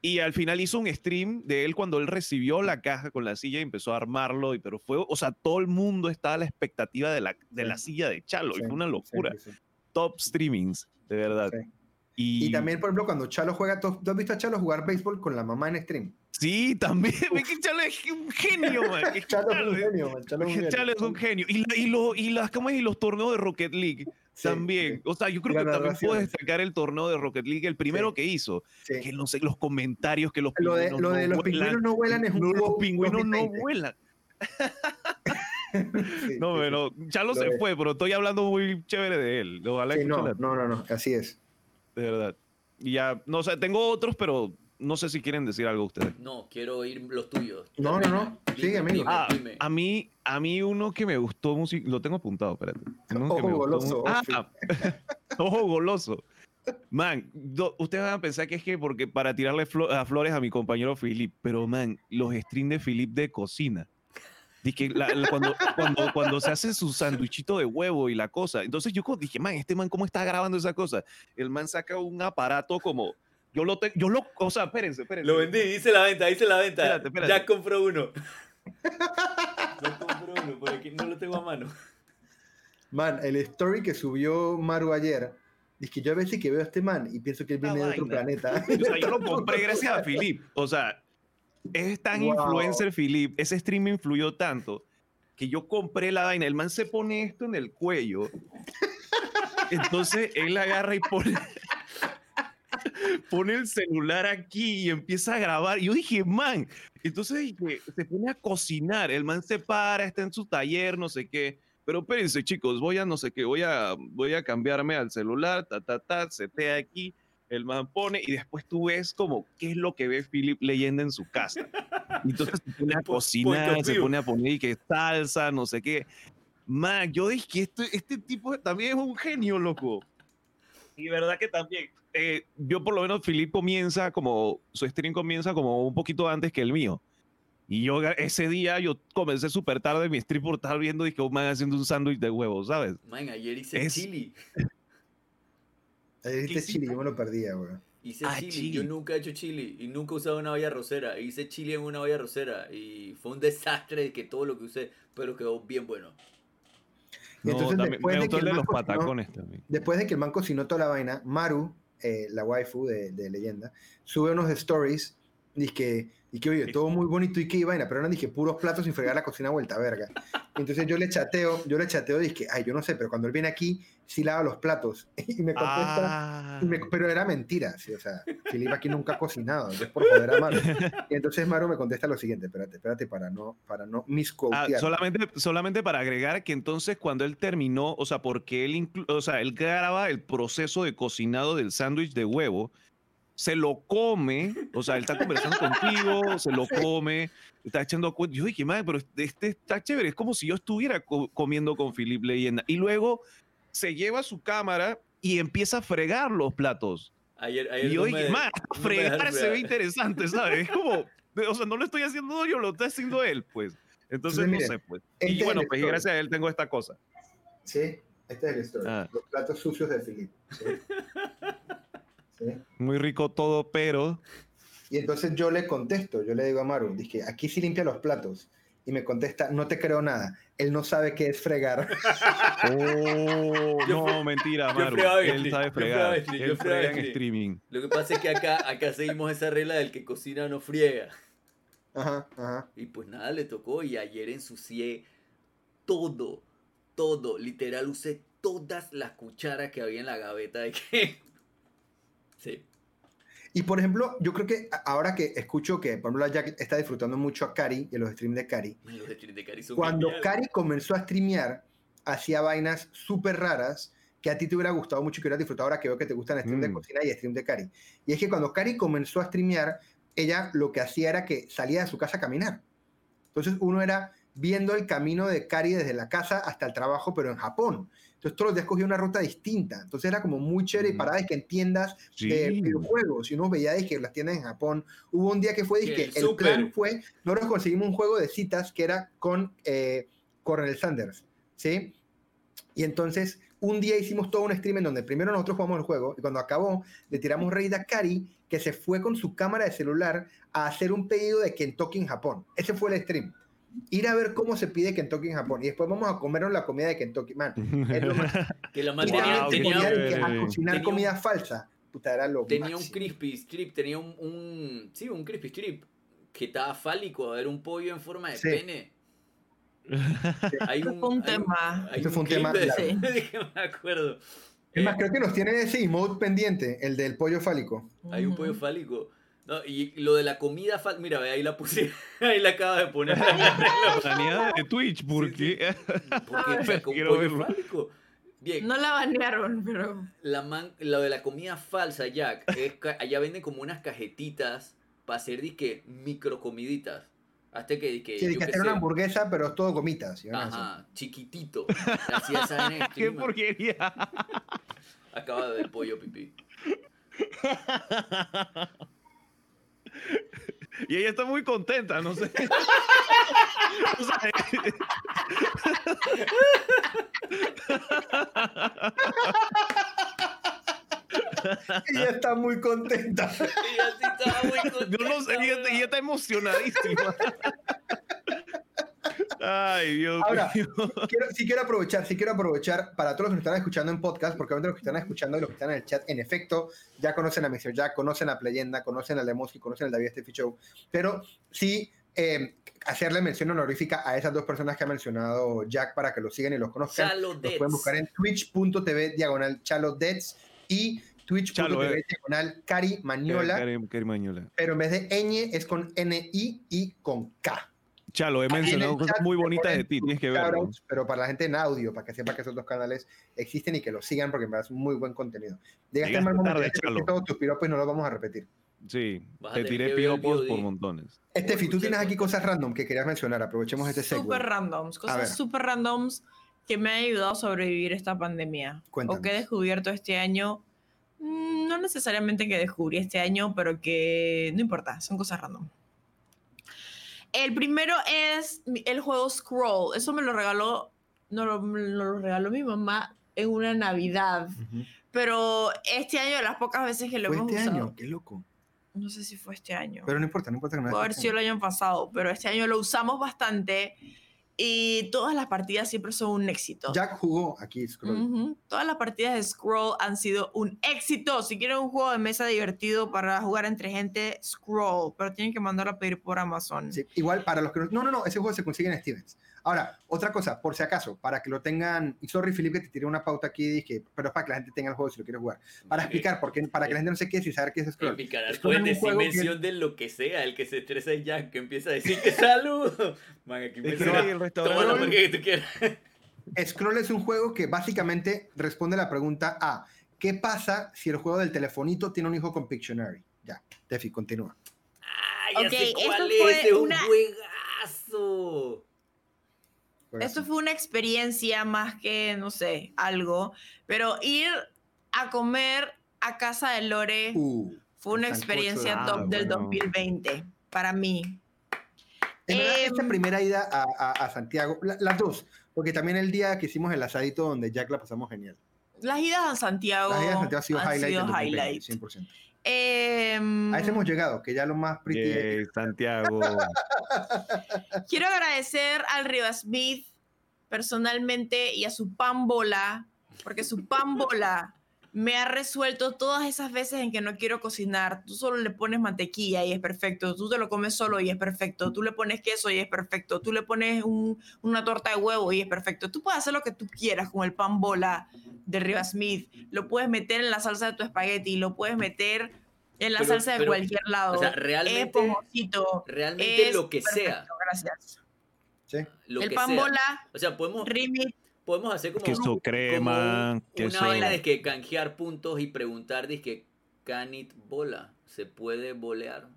y al final hizo un stream de él cuando él recibió la caja con la silla y empezó a armarlo, y, pero fue, o sea, todo el mundo estaba a la expectativa de la, de la silla de Chalo, y fue una sí, locura. sí, sí. Top streamings, de verdad. Sí. Y, Y también, por ejemplo, cuando Chalo juega, ¿tú has visto a Chalo jugar béisbol con la mamá en stream? Sí, también. Ve que Chalo es un genio, man. que Chalo es un es- genio, man, Chalo es un genio. Chalo es un genio. Y, la- y, lo- y las, ¿cómo es? Y los torneos de Rocket League Sí, también. sí, O sea, yo creo que también puedo destacar el torneo de Rocket League, el primero Sí. que hizo. Que no sé, los comentarios, que los Lo de, pingüinos lo de no los vuelan. pingüinos no vuelan es un los pingüinos no 2020. vuelan. Sí, No, sí, pero Chalo Lo se de- fue, pero estoy hablando muy chévere de él. Ojalá sí, no, no, no, no, así es. de verdad. Y ya, no sé, tengo otros, pero no sé si quieren decir algo ustedes. No, quiero oír los tuyos. No, no, no. Sigue, amigo. dime, Ah, dime. a mí, a mí uno que me gustó, lo tengo apuntado, espérate. Uno que Ojo me gustó goloso, mu- Ah, ojo goloso. Man, do- ustedes van a pensar que es que porque para tirarle flo- a flores a mi compañero Philip, pero man, los streams de Philip de cocina. Que la- la- cuando, cuando, cuando se hace su sándwichito de huevo y la cosa. Entonces yo dije, man, este man, ¿cómo está grabando esa cosa? El man saca un aparato como. Yo lo tengo, yo lo, o sea, espérense, espérense. Lo vendí, hice la venta, hice la venta. Espérate, espérate. Ya compró uno. Ya compró uno, por aquí no lo tengo a mano. Man, el story que subió Maru ayer, es que yo a veces que veo a este man y pienso que él viene de otro planeta. O sea, yo lo compré gracias a Philip. O sea, es tan Wow. influencer Philip, ese stream me influyó tanto que yo compré la vaina. El man se pone esto en el cuello. Entonces él agarra y pone, pone el celular aquí y empieza a grabar. Y yo dije, man, entonces dije, se pone a cocinar. El man se para, está en su taller, no sé qué. Pero espérense, chicos, voy a no sé qué, voy a, voy a cambiarme al celular, ta, ta, ta, setea aquí. El man pone y después tú ves como qué es lo que ve Philip leyenda en su casa. Y entonces se pone a cocinar, se pone a poner y que salsa, no sé qué. Man, yo dije que este, este tipo también es un genio, loco. Y verdad que también. eh, yo por lo menos, Philip comienza como, su stream comienza como un poquito antes que el mío. Y yo ese día, yo comencé súper tarde mi stream por estar viendo y que un man haciendo un sándwich de huevos, ¿sabes? Man, ayer hice Es- chili. Hiciste? chile, yo me lo perdía, güey. Hice Ah, chili. chili. Yo nunca he hecho chili y nunca he usado una olla rosera. Hice chili en una olla rosera y fue un desastre de que todo lo que usé, pero quedó bien bueno. Y No, entonces también- después me de que el man los cocinó- patacones también. Después de que el man cocinó toda la vaina, Maru, eh, la waifu de, de leyenda, sube unos stories. Dice que, y que, oye, todo muy bonito y que vaina, pero no dije puros platos sin fregar la cocina vuelta, verga. Y entonces yo le chateo, yo le chateo, dije, ay, yo no sé, pero cuando él viene aquí, sí lava los platos. Y me contesta, Ah, y me- pero era mentira, sí, o sea, Filipe aquí nunca ha cocinado, es por joder a Maru. Y entonces Maru me contesta lo siguiente, espérate, espérate, para no, para no Ah, misquotear. solamente, solamente para agregar que entonces cuando él terminó, o sea, porque él, inclu- o sea, él graba el proceso de cocinado del sándwich de huevo, se lo come, o sea, él está conversando contigo, se lo come, está echando cuenta. Yo dije, madre, pero este está chévere, es como si yo estuviera co- comiendo con Philip Leyenda. Y luego se lleva su cámara y empieza a fregar los platos. Ayer, ayer Y yo no dije, me fregar se ve interesante, ¿sabes? Es como, o sea, no lo estoy haciendo yo, lo está haciendo él, pues. Entonces, Entonces, no mire, sé, pues. este Y bueno, pues gracias a él tengo esta cosa. Sí, este es el story. Ah. Los platos sucios de Filipe. ¿sí? ¿Sí? Muy rico todo, pero. Y entonces yo le contesto, yo le digo a Maru, dije, aquí sí limpia los platos. Y me contesta, no te creo nada. Él no sabe qué es fregar. Oh, no, mentira, Maru. Él sabe fregar. yo Él frega en en stream. streaming. Lo que pasa es que acá, acá seguimos esa regla del que cocina no friega. Ajá, ajá. Y pues nada, le tocó y ayer ensucié todo, todo. Literal usé todas las cucharas que había en la gaveta de que... Y por ejemplo, yo creo que ahora que escucho que, por ejemplo, Jack está disfrutando mucho a Cari y los streams de Cari, Los de de Cari son cuando. Cari comenzó a streamear, hacía vainas súper raras que a ti te hubiera gustado mucho y que hubieras disfrutado ahora que veo que te gustan stream de Mm. cocina y stream de Cari. Y es que cuando Cari comenzó a streamear, ella lo que hacía era que salía de su casa a caminar. Entonces uno era viendo el camino de Cari desde la casa hasta el trabajo, pero en Japón. Entonces todos los días cogía una ruta distinta. Entonces era como muy chévere Mm. parada de que entiendas de Sí. videojuegos. Y uno veía de que las tiendas en Japón. Hubo un día que fue, Que dije, el súper. plan fue, nosotros conseguimos un juego de citas que era con eh, Coronel Sanders, ¿sí? Y entonces un día hicimos todo un stream en donde primero nosotros jugamos el juego y cuando acabó le tiramos raid a Kari que se fue con su cámara de celular a hacer un pedido de Kentucky en Japón. Ese fue el stream. Ir a ver cómo se pide Kentucky en Japón y después vamos a comernos la comida de Kentucky. Man, es lo más Que man y tenía, a cocinar un- comida falsa. Puta, era lo tenía un crispy strip, tenía un, un... Sí, un crispy strip. Que estaba fálico, era un pollo en forma de Sí. pene. Hay un, fue un hay tema. hay Eso fue un tema de- que me acuerdo. Es más, Eh, creo que nos tiene ese emote pendiente, el del pollo fálico. Hay un pollo fálico. No, y lo de la comida fálica, mira, ve, ahí la puse, ahí la acaba de poner. Baneada de Twitch, porque. Porque un Quiero pollo verlo. fálico. Bien, No la banearon, pero. la man, lo de la comida falsa, Jack, es que allá venden como unas cajetitas para hacer disque microcomiditas. Hasta que, que Sí, yo que qué hacer una hamburguesa, pero es todo gomitas. ¿sí? Ajá, chiquitito. Vaina en ¡Qué porquería! Acaba de ver pollo pipí. Y ella está muy contenta, no sé. O sea, Ella está muy contenta. Y así estaba muy contenta. yo no sé, ella, ella está emocionadísima. Ay, Dios Ahora, mío. Quiero, sí quiero aprovechar, sí quiero aprovechar para todos los que nos están escuchando en podcast, porque obviamente los que están escuchando y los que están en el chat, en efecto, ya conocen a Mr. Jack, conocen a Playenda, conocen a Lemoski, conocen al David Steffi Show, pero sí eh, hacerle mención honorífica a esas dos personas que ha mencionado Jack para que los sigan y los conozcan. Chalo Los Dets. pueden buscar en twitch.tv diagonal Chalo Dets y twitch.tv eh. diagonal Cari Mañola. pero en vez de ñ es con N-I y con K. Chalo, he mencionado cosas chat muy bonitas de ti, tienes que verlo. pero para la gente en audio, para que sepa que esos dos canales existen y que los sigan porque me das muy buen contenido. Llegaste Llegaste al mal momento, tarde, todos tus piropos y no los vamos a repetir. Sí, a te tiré piropos por montones. Estefi, tú tienes aquí cosas. random que querías mencionar. Aprovechemos este Super segue. randoms, cosas super randoms que me han ayudado a sobrevivir esta pandemia. Cuéntanos. O que he descubierto este año. Mm, No necesariamente que descubrí este año, pero que no importa, son cosas random. El primero es el juego Scroll. Eso me lo regaló, no lo, me lo regaló mi mamá en una Navidad. Ujú. Pero este año, de las pocas veces que lo Fue hemos este usado, año, qué loco. no sé si fue este año. Pero no importa, no importa que no Puede haber esté sido este el año pasado, pero este año lo usamos bastante y todas las partidas siempre son un éxito. Jack jugó aquí, Scroll. Todas las partidas de Scroll han sido un éxito. Si quieren un juego de mesa divertido para jugar entre gente, Scroll, pero tienen que mandarlo a pedir por Amazon. Sí, igual para los que no... No, no, no, ese juego se consigue en Stevens. Ahora, otra cosa, por si acaso, para que lo tengan... Y sorry, Felipe, que te tiré una pauta aquí, dije, pero es para que la gente tenga el juego si lo quiere jugar. Para Ok. explicar, porque, para que la gente no se quede sin saber qué es En Scroll. mi canal puedes decir juego que- mención de lo que sea. El que se estresa es Jack, que empieza a decir que salud. Man, aquí me Toma la marca que tú quieras. Scroll es un juego que básicamente responde la pregunta A. ¿Qué pasa si el juego del telefonito tiene un hijo con Pictionary? Ya, Tefi, continúa. Ah, ya Ok, sé esto cuál fue es. Es un una- juegazo. Esto fue una experiencia más que, no sé, algo, pero ir a comer a casa de Lore Uh, fue una experiencia top del bueno. 2020 para mí. En verdad, Em, esta primera ida a, a- a Santiago, la- las dos, porque también el día que hicimos el asadito donde Jack la pasamos genial. Las idas a Santiago, Las idas a Santiago ha sido han highlight sido del 2020, highlight. 100%. Em, A ese hemos llegado, que ya lo más pretty es- Yay, Santiago. Quiero agradecer al Riva Smith personalmente y a su pan bola, porque su pan bola me ha resuelto todas esas veces en que no quiero cocinar. Tú solo le pones mantequilla y es perfecto. Tú te lo comes solo y es perfecto. Tú le pones queso y es perfecto. Tú le pones un- una torta de huevo y es perfecto. Tú puedes hacer lo que tú quieras con el pan bola de Riva Smith. Lo puedes meter en la salsa de tu espagueti, lo puedes meter en la Pero- salsa de pero, cualquier lado. O sea, es realmente, realmente Es lo que perfecto, sea. Gracias. Sí. Lo el que pan sea. bola, O sea, podemos, podemos hacer como, crema, un- queso- una vaina de que canjear puntos y preguntar, que can it bola? ¿Se puede bolear?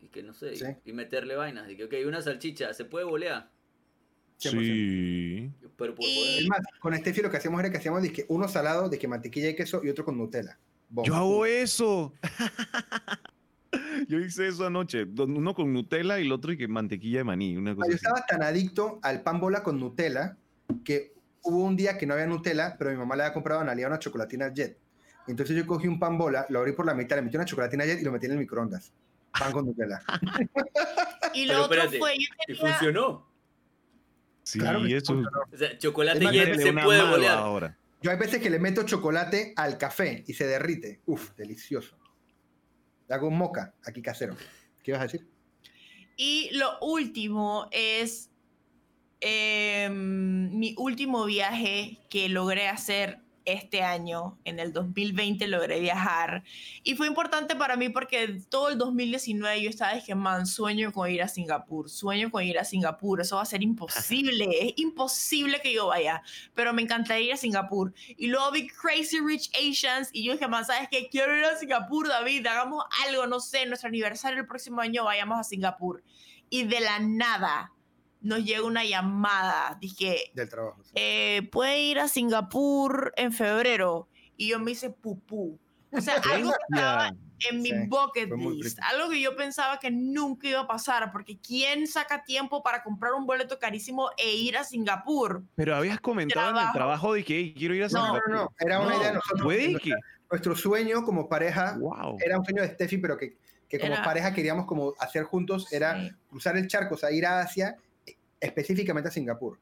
Y que no sé, y- Sí. y, meterle vainas. De que, ok, una salchicha, ¿se puede bolear? 100%. Sí. Pero por. Es más, con Steffi lo que hacíamos era que hacíamos dizque, uno salado, de que mantequilla y queso, y otro con Nutella. Yo hago eso. Yo hice eso anoche. Uno con Nutella y el otro y que mantequilla de maní. Una Ah, cosa Yo así. estaba tan adicto al pan bola con Nutella que hubo un día que no había Nutella, pero mi mamá le había comprado a Analia una chocolatina Jet. Entonces yo cogí un pan bola, lo abrí por la mitad, le metí una chocolatina Jet y lo metí en el microondas. Pan con Nutella. y Pero lo otro espérate, fue, yo Y funcionó. Sí, Claro sí eso. funcionó. O sea, chocolate Es jet se puede bolear. ahora. Yo hay veces que le meto chocolate al café y se derrite. Uf, delicioso. Le hago un moca aquí casero. ¿Qué ibas a decir? y lo último es em, mi último viaje que logré hacer este año, en el 2020 logré viajar y fue importante para mí porque todo el 2019 yo estaba dije, man, sueño con ir a Singapur, sueño con ir a Singapur, eso va a ser imposible, es imposible que yo vaya, pero me encantaría ir a Singapur. Y luego vi Crazy Rich Asians y yo dije, man, ¿sabes qué? Quiero ir a Singapur, David, hagamos algo, no sé, nuestro aniversario el próximo año vayamos a Singapur. Y de la nada nos llega una llamada, dije, Del trabajo. sí. eh, puede ir a Singapur en febrero. Y yo me hice pupú. O sea, algo que estaba en mi Sí, bucket list. Algo que yo pensaba que nunca iba a pasar. Porque ¿quién saca tiempo para comprar un boleto carísimo e ir a Singapur? Pero habías comentado en el Trabajo. de que "Hey, quiero ir a No, Singapur. no, no. Era una No, idea de nosotros. Puede Nuestra- que. Nuestro sueño como pareja Wow. era un sueño de Steffi, pero que, que como Era- pareja queríamos como hacer juntos, era Sí. cruzar el charco, o sea, ir a Asia, específicamente a Singapur.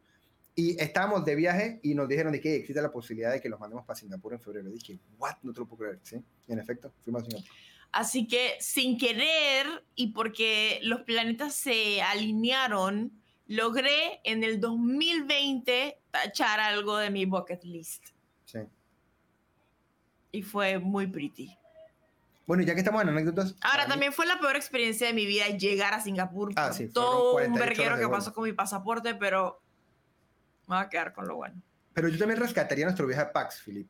Y estábamos de viaje y nos dijeron de que existe la posibilidad de que los mandemos para Singapur en febrero. Y dije, what? No te lo puedo creer, ¿sí? Y en efecto, fuimos a Singapur. Así que sin querer y porque los planetas se alinearon, logré en el 2020 tachar algo de mi bucket list. Sí. Y fue muy pretty. Bueno, y ya que estamos en anécdotas. Ahora, mí- también fue la peor experiencia de mi vida llegar a Singapur. Ah, por sí, fueron todo un 48 verguero que pasó con mi pasaporte, pero me va a quedar con lo bueno. Pero yo también rescataría nuestro viaje a PAX, Philip.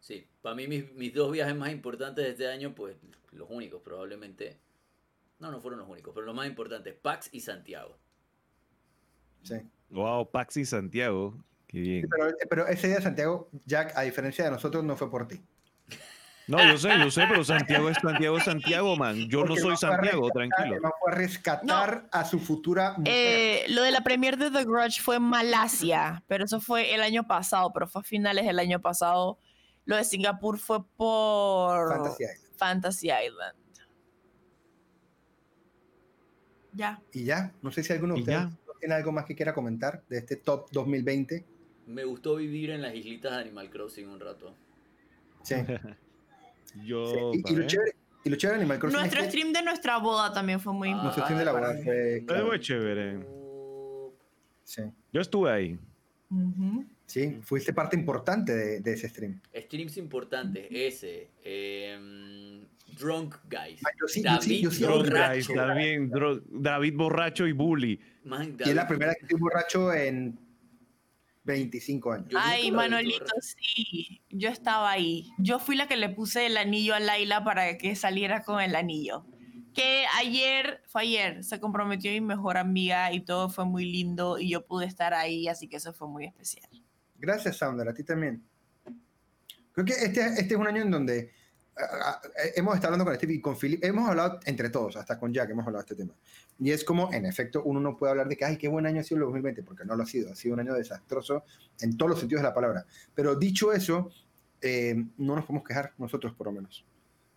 Sí, para mí mis, mis dos viajes más importantes de este año, pues los únicos probablemente. No, no fueron los únicos, pero los más importantes, Pax y Santiago. Sí. Wow, Paxi Santiago. Qué bien. Pero, pero ese día, Santiago, Jack, a diferencia de nosotros, no fue por ti. No, yo sé, yo sé, pero Santiago es Santiago, Santiago, man. Yo no soy Santiago, rescatar- tranquilo. man fue a rescatar a su futura mujer. Eh, lo de la premier de The Grudge fue en Malasia, pero eso fue el año pasado, pero fue a finales del año pasado. Lo de Singapur fue por Fantasy Island. Fantasy Island. Ya. Y ya, no sé si alguno de ustedes tiene algo más que quiera comentar de este top 2020. Me gustó vivir en las islitas de Animal Crossing un rato. Sí. Yo. sí. Y, y lo ver. chévere, y lo chévere Animal Crossing Nuestro es que stream de nuestra boda también fue muy Ah, nuestro importante. stream de la boda fue... Eh, clave. fue chévere. Uh, Sí. Yo estuve ahí. Ujú. Sí, fuiste parte importante de, de ese stream. streams importantes, ese. em, Drunk Guys. Ah, yo sí, yo David sí, yo sí. Drunk borracho. Guys, también. Dro- David borracho y bully. Man, Y es David- la primera vez que estoy borracho en 25 años. Ay, Manolito, sí. Yo estaba ahí. Yo fui la que le puse el anillo a Laila para que saliera con el anillo. Que ayer, fue ayer, se comprometió mi mejor amiga y todo fue muy lindo y yo pude estar ahí, así que eso fue muy especial. Gracias, Sounder, a ti también. Creo que este, este es un año en donde hemos estado hablando con Steve y con Philip, hemos hablado entre todos, hasta con Jack hemos hablado de este tema. Y es como, en efecto, uno no puede hablar de que, ay, qué buen año ha sido el 2020, porque no lo ha sido, ha sido un año desastroso en todos los sentidos de la palabra. Pero dicho eso, eh, no nos podemos quejar, nosotros por lo menos.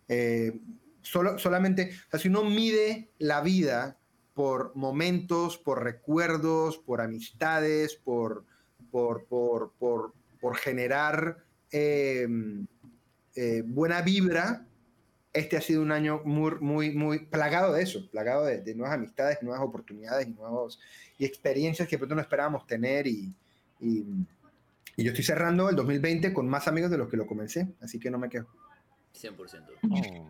Eh, solo, solamente, o sea, si uno mide la vida por momentos, por recuerdos, por amistades, por, por, por, por, por generar eh, eh, buena vibra, este ha sido un año muy, muy, muy plagado de eso, plagado de, de nuevas amistades, nuevas oportunidades y, nuevos, y experiencias que pronto no esperábamos tener. Y, y, y yo estoy cerrando el 2020 con más amigos de los que lo comencé, así que no me quejo. 100%. Ay.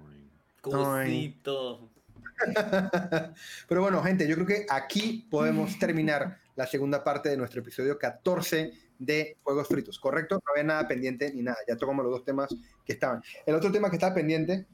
Cosito. Pero bueno, gente, yo creo que aquí podemos terminar la segunda parte de nuestro episodio 14 de Juegos Fritos, ¿correcto? No había nada pendiente ni nada, ya tocamos los dos temas que estaban. El otro tema que está pendiente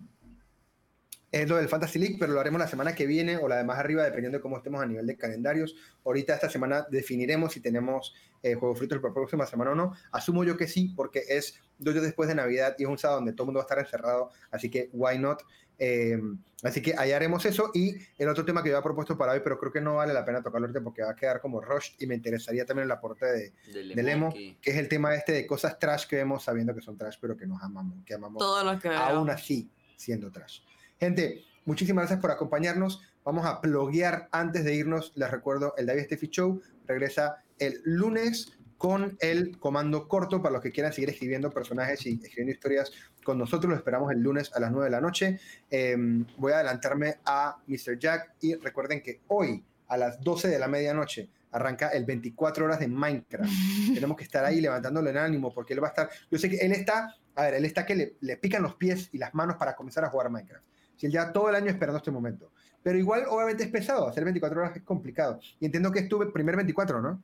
es lo del Fantasy League, pero lo haremos la semana que viene o la de más arriba, dependiendo de cómo estemos a nivel de calendarios. Ahorita esta semana definiremos si tenemos eh, Juegos Fritos la próxima semana o no. Asumo yo que sí, porque es dos días después de Navidad y es un sábado donde todo el mundo va a estar encerrado, así que why not? Eh, así que ahí haremos eso. Y el otro tema que yo había propuesto para hoy, pero creo que no vale la pena tocarlo ahorita porque va a quedar como rush y me interesaría también el aporte de, Del del emo, Emoki. que es el tema este de cosas trash que vemos sabiendo que son trash, pero que nos amamos, que amamos Todo lo que veo. aún así siendo trash. Gente, muchísimas gracias por acompañarnos. Vamos a bloguear antes de irnos. Les recuerdo, el David Steffi Show regresa el lunes con el comando corto para los que quieran seguir escribiendo personajes y escribiendo historias con nosotros. Lo esperamos el lunes a las 9 de la noche. Eh, voy a adelantarme a Mr. Jack y recuerden que hoy a las 12 de la medianoche arranca el 24 horas de Minecraft. Tenemos que estar ahí levantándole el ánimo porque él va a estar. Yo sé que él está, a ver, él está que le, le pican los pies y las manos para comenzar a jugar Minecraft. Si él ya todo el año esperando este momento. Pero igual, obviamente, es pesado. Hacer 24 horas es complicado. Y entiendo que estuve primer 24, ¿no?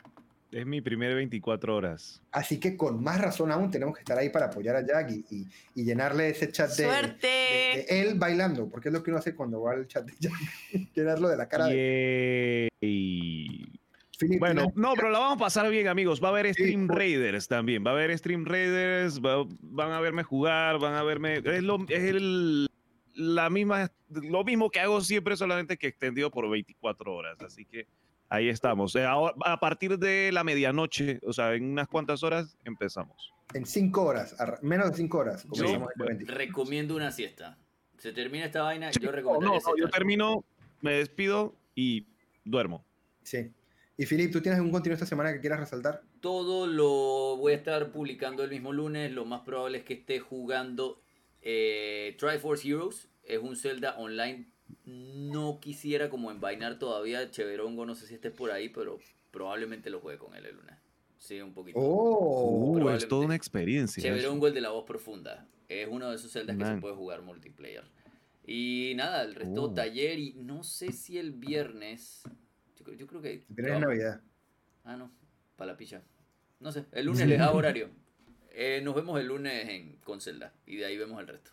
Es mi primer 24 horas. Así que con más razón aún tenemos que estar ahí para apoyar a Jack y, y- y llenarle ese chat de, ¡Suerte! de- de él bailando, porque es lo que uno hace cuando va al chat de Jack. Llenarlo de la cara de Yay. Philip. Bueno, ¿tienes- no, pero la vamos a pasar bien, amigos. Va a haber Stream Raiders también. Va a haber Stream Raiders. va- van a verme jugar, van a verme. Es, lo, es el, la misma, lo mismo que hago siempre, solamente que extendido por 24 horas. Así que ahí estamos. Eh, ahora- a partir de la medianoche, o sea, en unas cuantas horas, empezamos. En cinco horas, menos de cinco horas. Sí, comenzamos bueno. 20. Recomiendo una siesta. Se termina esta vaina, Sí, yo no, recomendaría no, no, yo termino, me despido y duermo. Sí. Y Philip, ¿tú tienes algún contenido esta semana que quieras resaltar? Todo lo voy a estar publicando el mismo lunes. Lo más probable es que esté jugando eh, Triforce Heroes. Es un Zelda online. No quisiera como envainar todavía. Cheverongo, no sé si estés por ahí, pero probablemente lo juegue con él el lunes. Sí, un poquito. Oh, Uh, es toda una experiencia. Cheverongo, el de la voz profunda. Es uno de esos celdas que se puede jugar multiplayer. Y nada, el resto Oh. taller y no sé si el viernes. Yo, creo- yo creo que. Pero es Navidad. Ah, no, para la picha. No sé, el lunes les hago horario. Eh, nos vemos el lunes en, con Zelda y de ahí vemos el resto.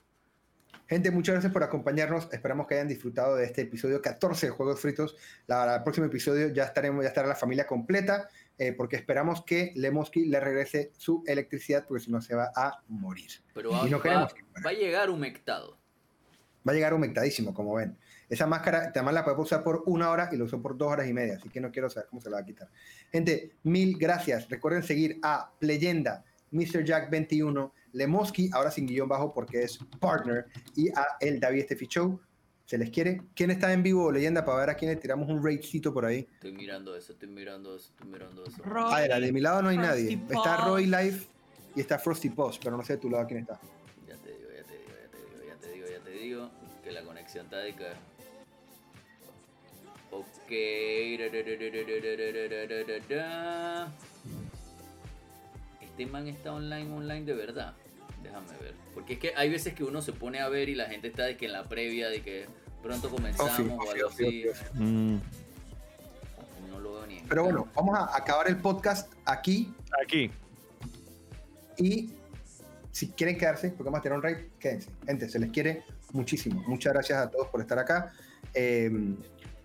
Gente, muchas gracias por acompañarnos. Esperamos que hayan disfrutado de este episodio 14 de Juegos Fritos. La, el próximo episodio ya estaremos, ya estará la familia completa, eh, porque esperamos que Lemoski le regrese su electricidad, porque si no se va a morir. Pero Y no va- queremos que muera. va a llegar humectado. Va a llegar humectadísimo, como ven. Esa máscara, además la puedo usar por una hora y lo uso por dos horas y media, así que no quiero saber cómo se la va a quitar. Gente, mil gracias. Recuerden seguir a Leyenda, Mr. Jack 21, Lemoski, ahora sin guion bajo porque es partner, y a el David Steffi Show. ¿Se les quiere? ¿Quién está en vivo, Leyenda, para ver a quién le tiramos un raidcito por ahí? Estoy mirando eso, estoy mirando eso, estoy mirando eso. Roy, Ah, era, de mi lado no hay Frosty nadie. Está. Roy Live y está Frosty Post, pero no sé de tu lado quién está. Ya te digo, ya te digo, ya te digo, ya te digo, ya te digo. Que la conexión está de acá. Ok. Este man está online, online de verdad. Déjame ver. Porque es que hay veces que uno se pone a ver y la gente está de que en la previa, de que pronto comenzamos Ofi, o ofi, algo ofi, así. ofi, ofi. Mm, No lo veo ni en Pero bueno, vamos a acabar el podcast aquí aquí. y si quieren quedarse, porque vamos a tener un raid, quédense. Gente, se les quiere muchísimo. Muchas gracias a todos por estar acá. Eh,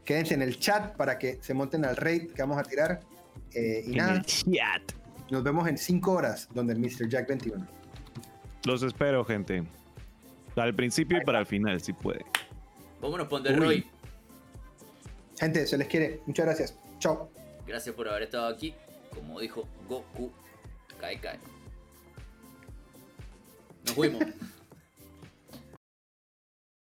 quédense en el chat para que se monten al raid que vamos a tirar. Eh, y En nada, el chat. nos vemos en 5 horas, donde el Mr. Jack 21. Los espero, gente. Al principio y para el final, si puede. Vámonos, Ponder Uy. Roy. Gente, se les quiere. Muchas gracias. Chao. Gracias por haber estado aquí. Como dijo Goku, cae, cae. Nos fuimos.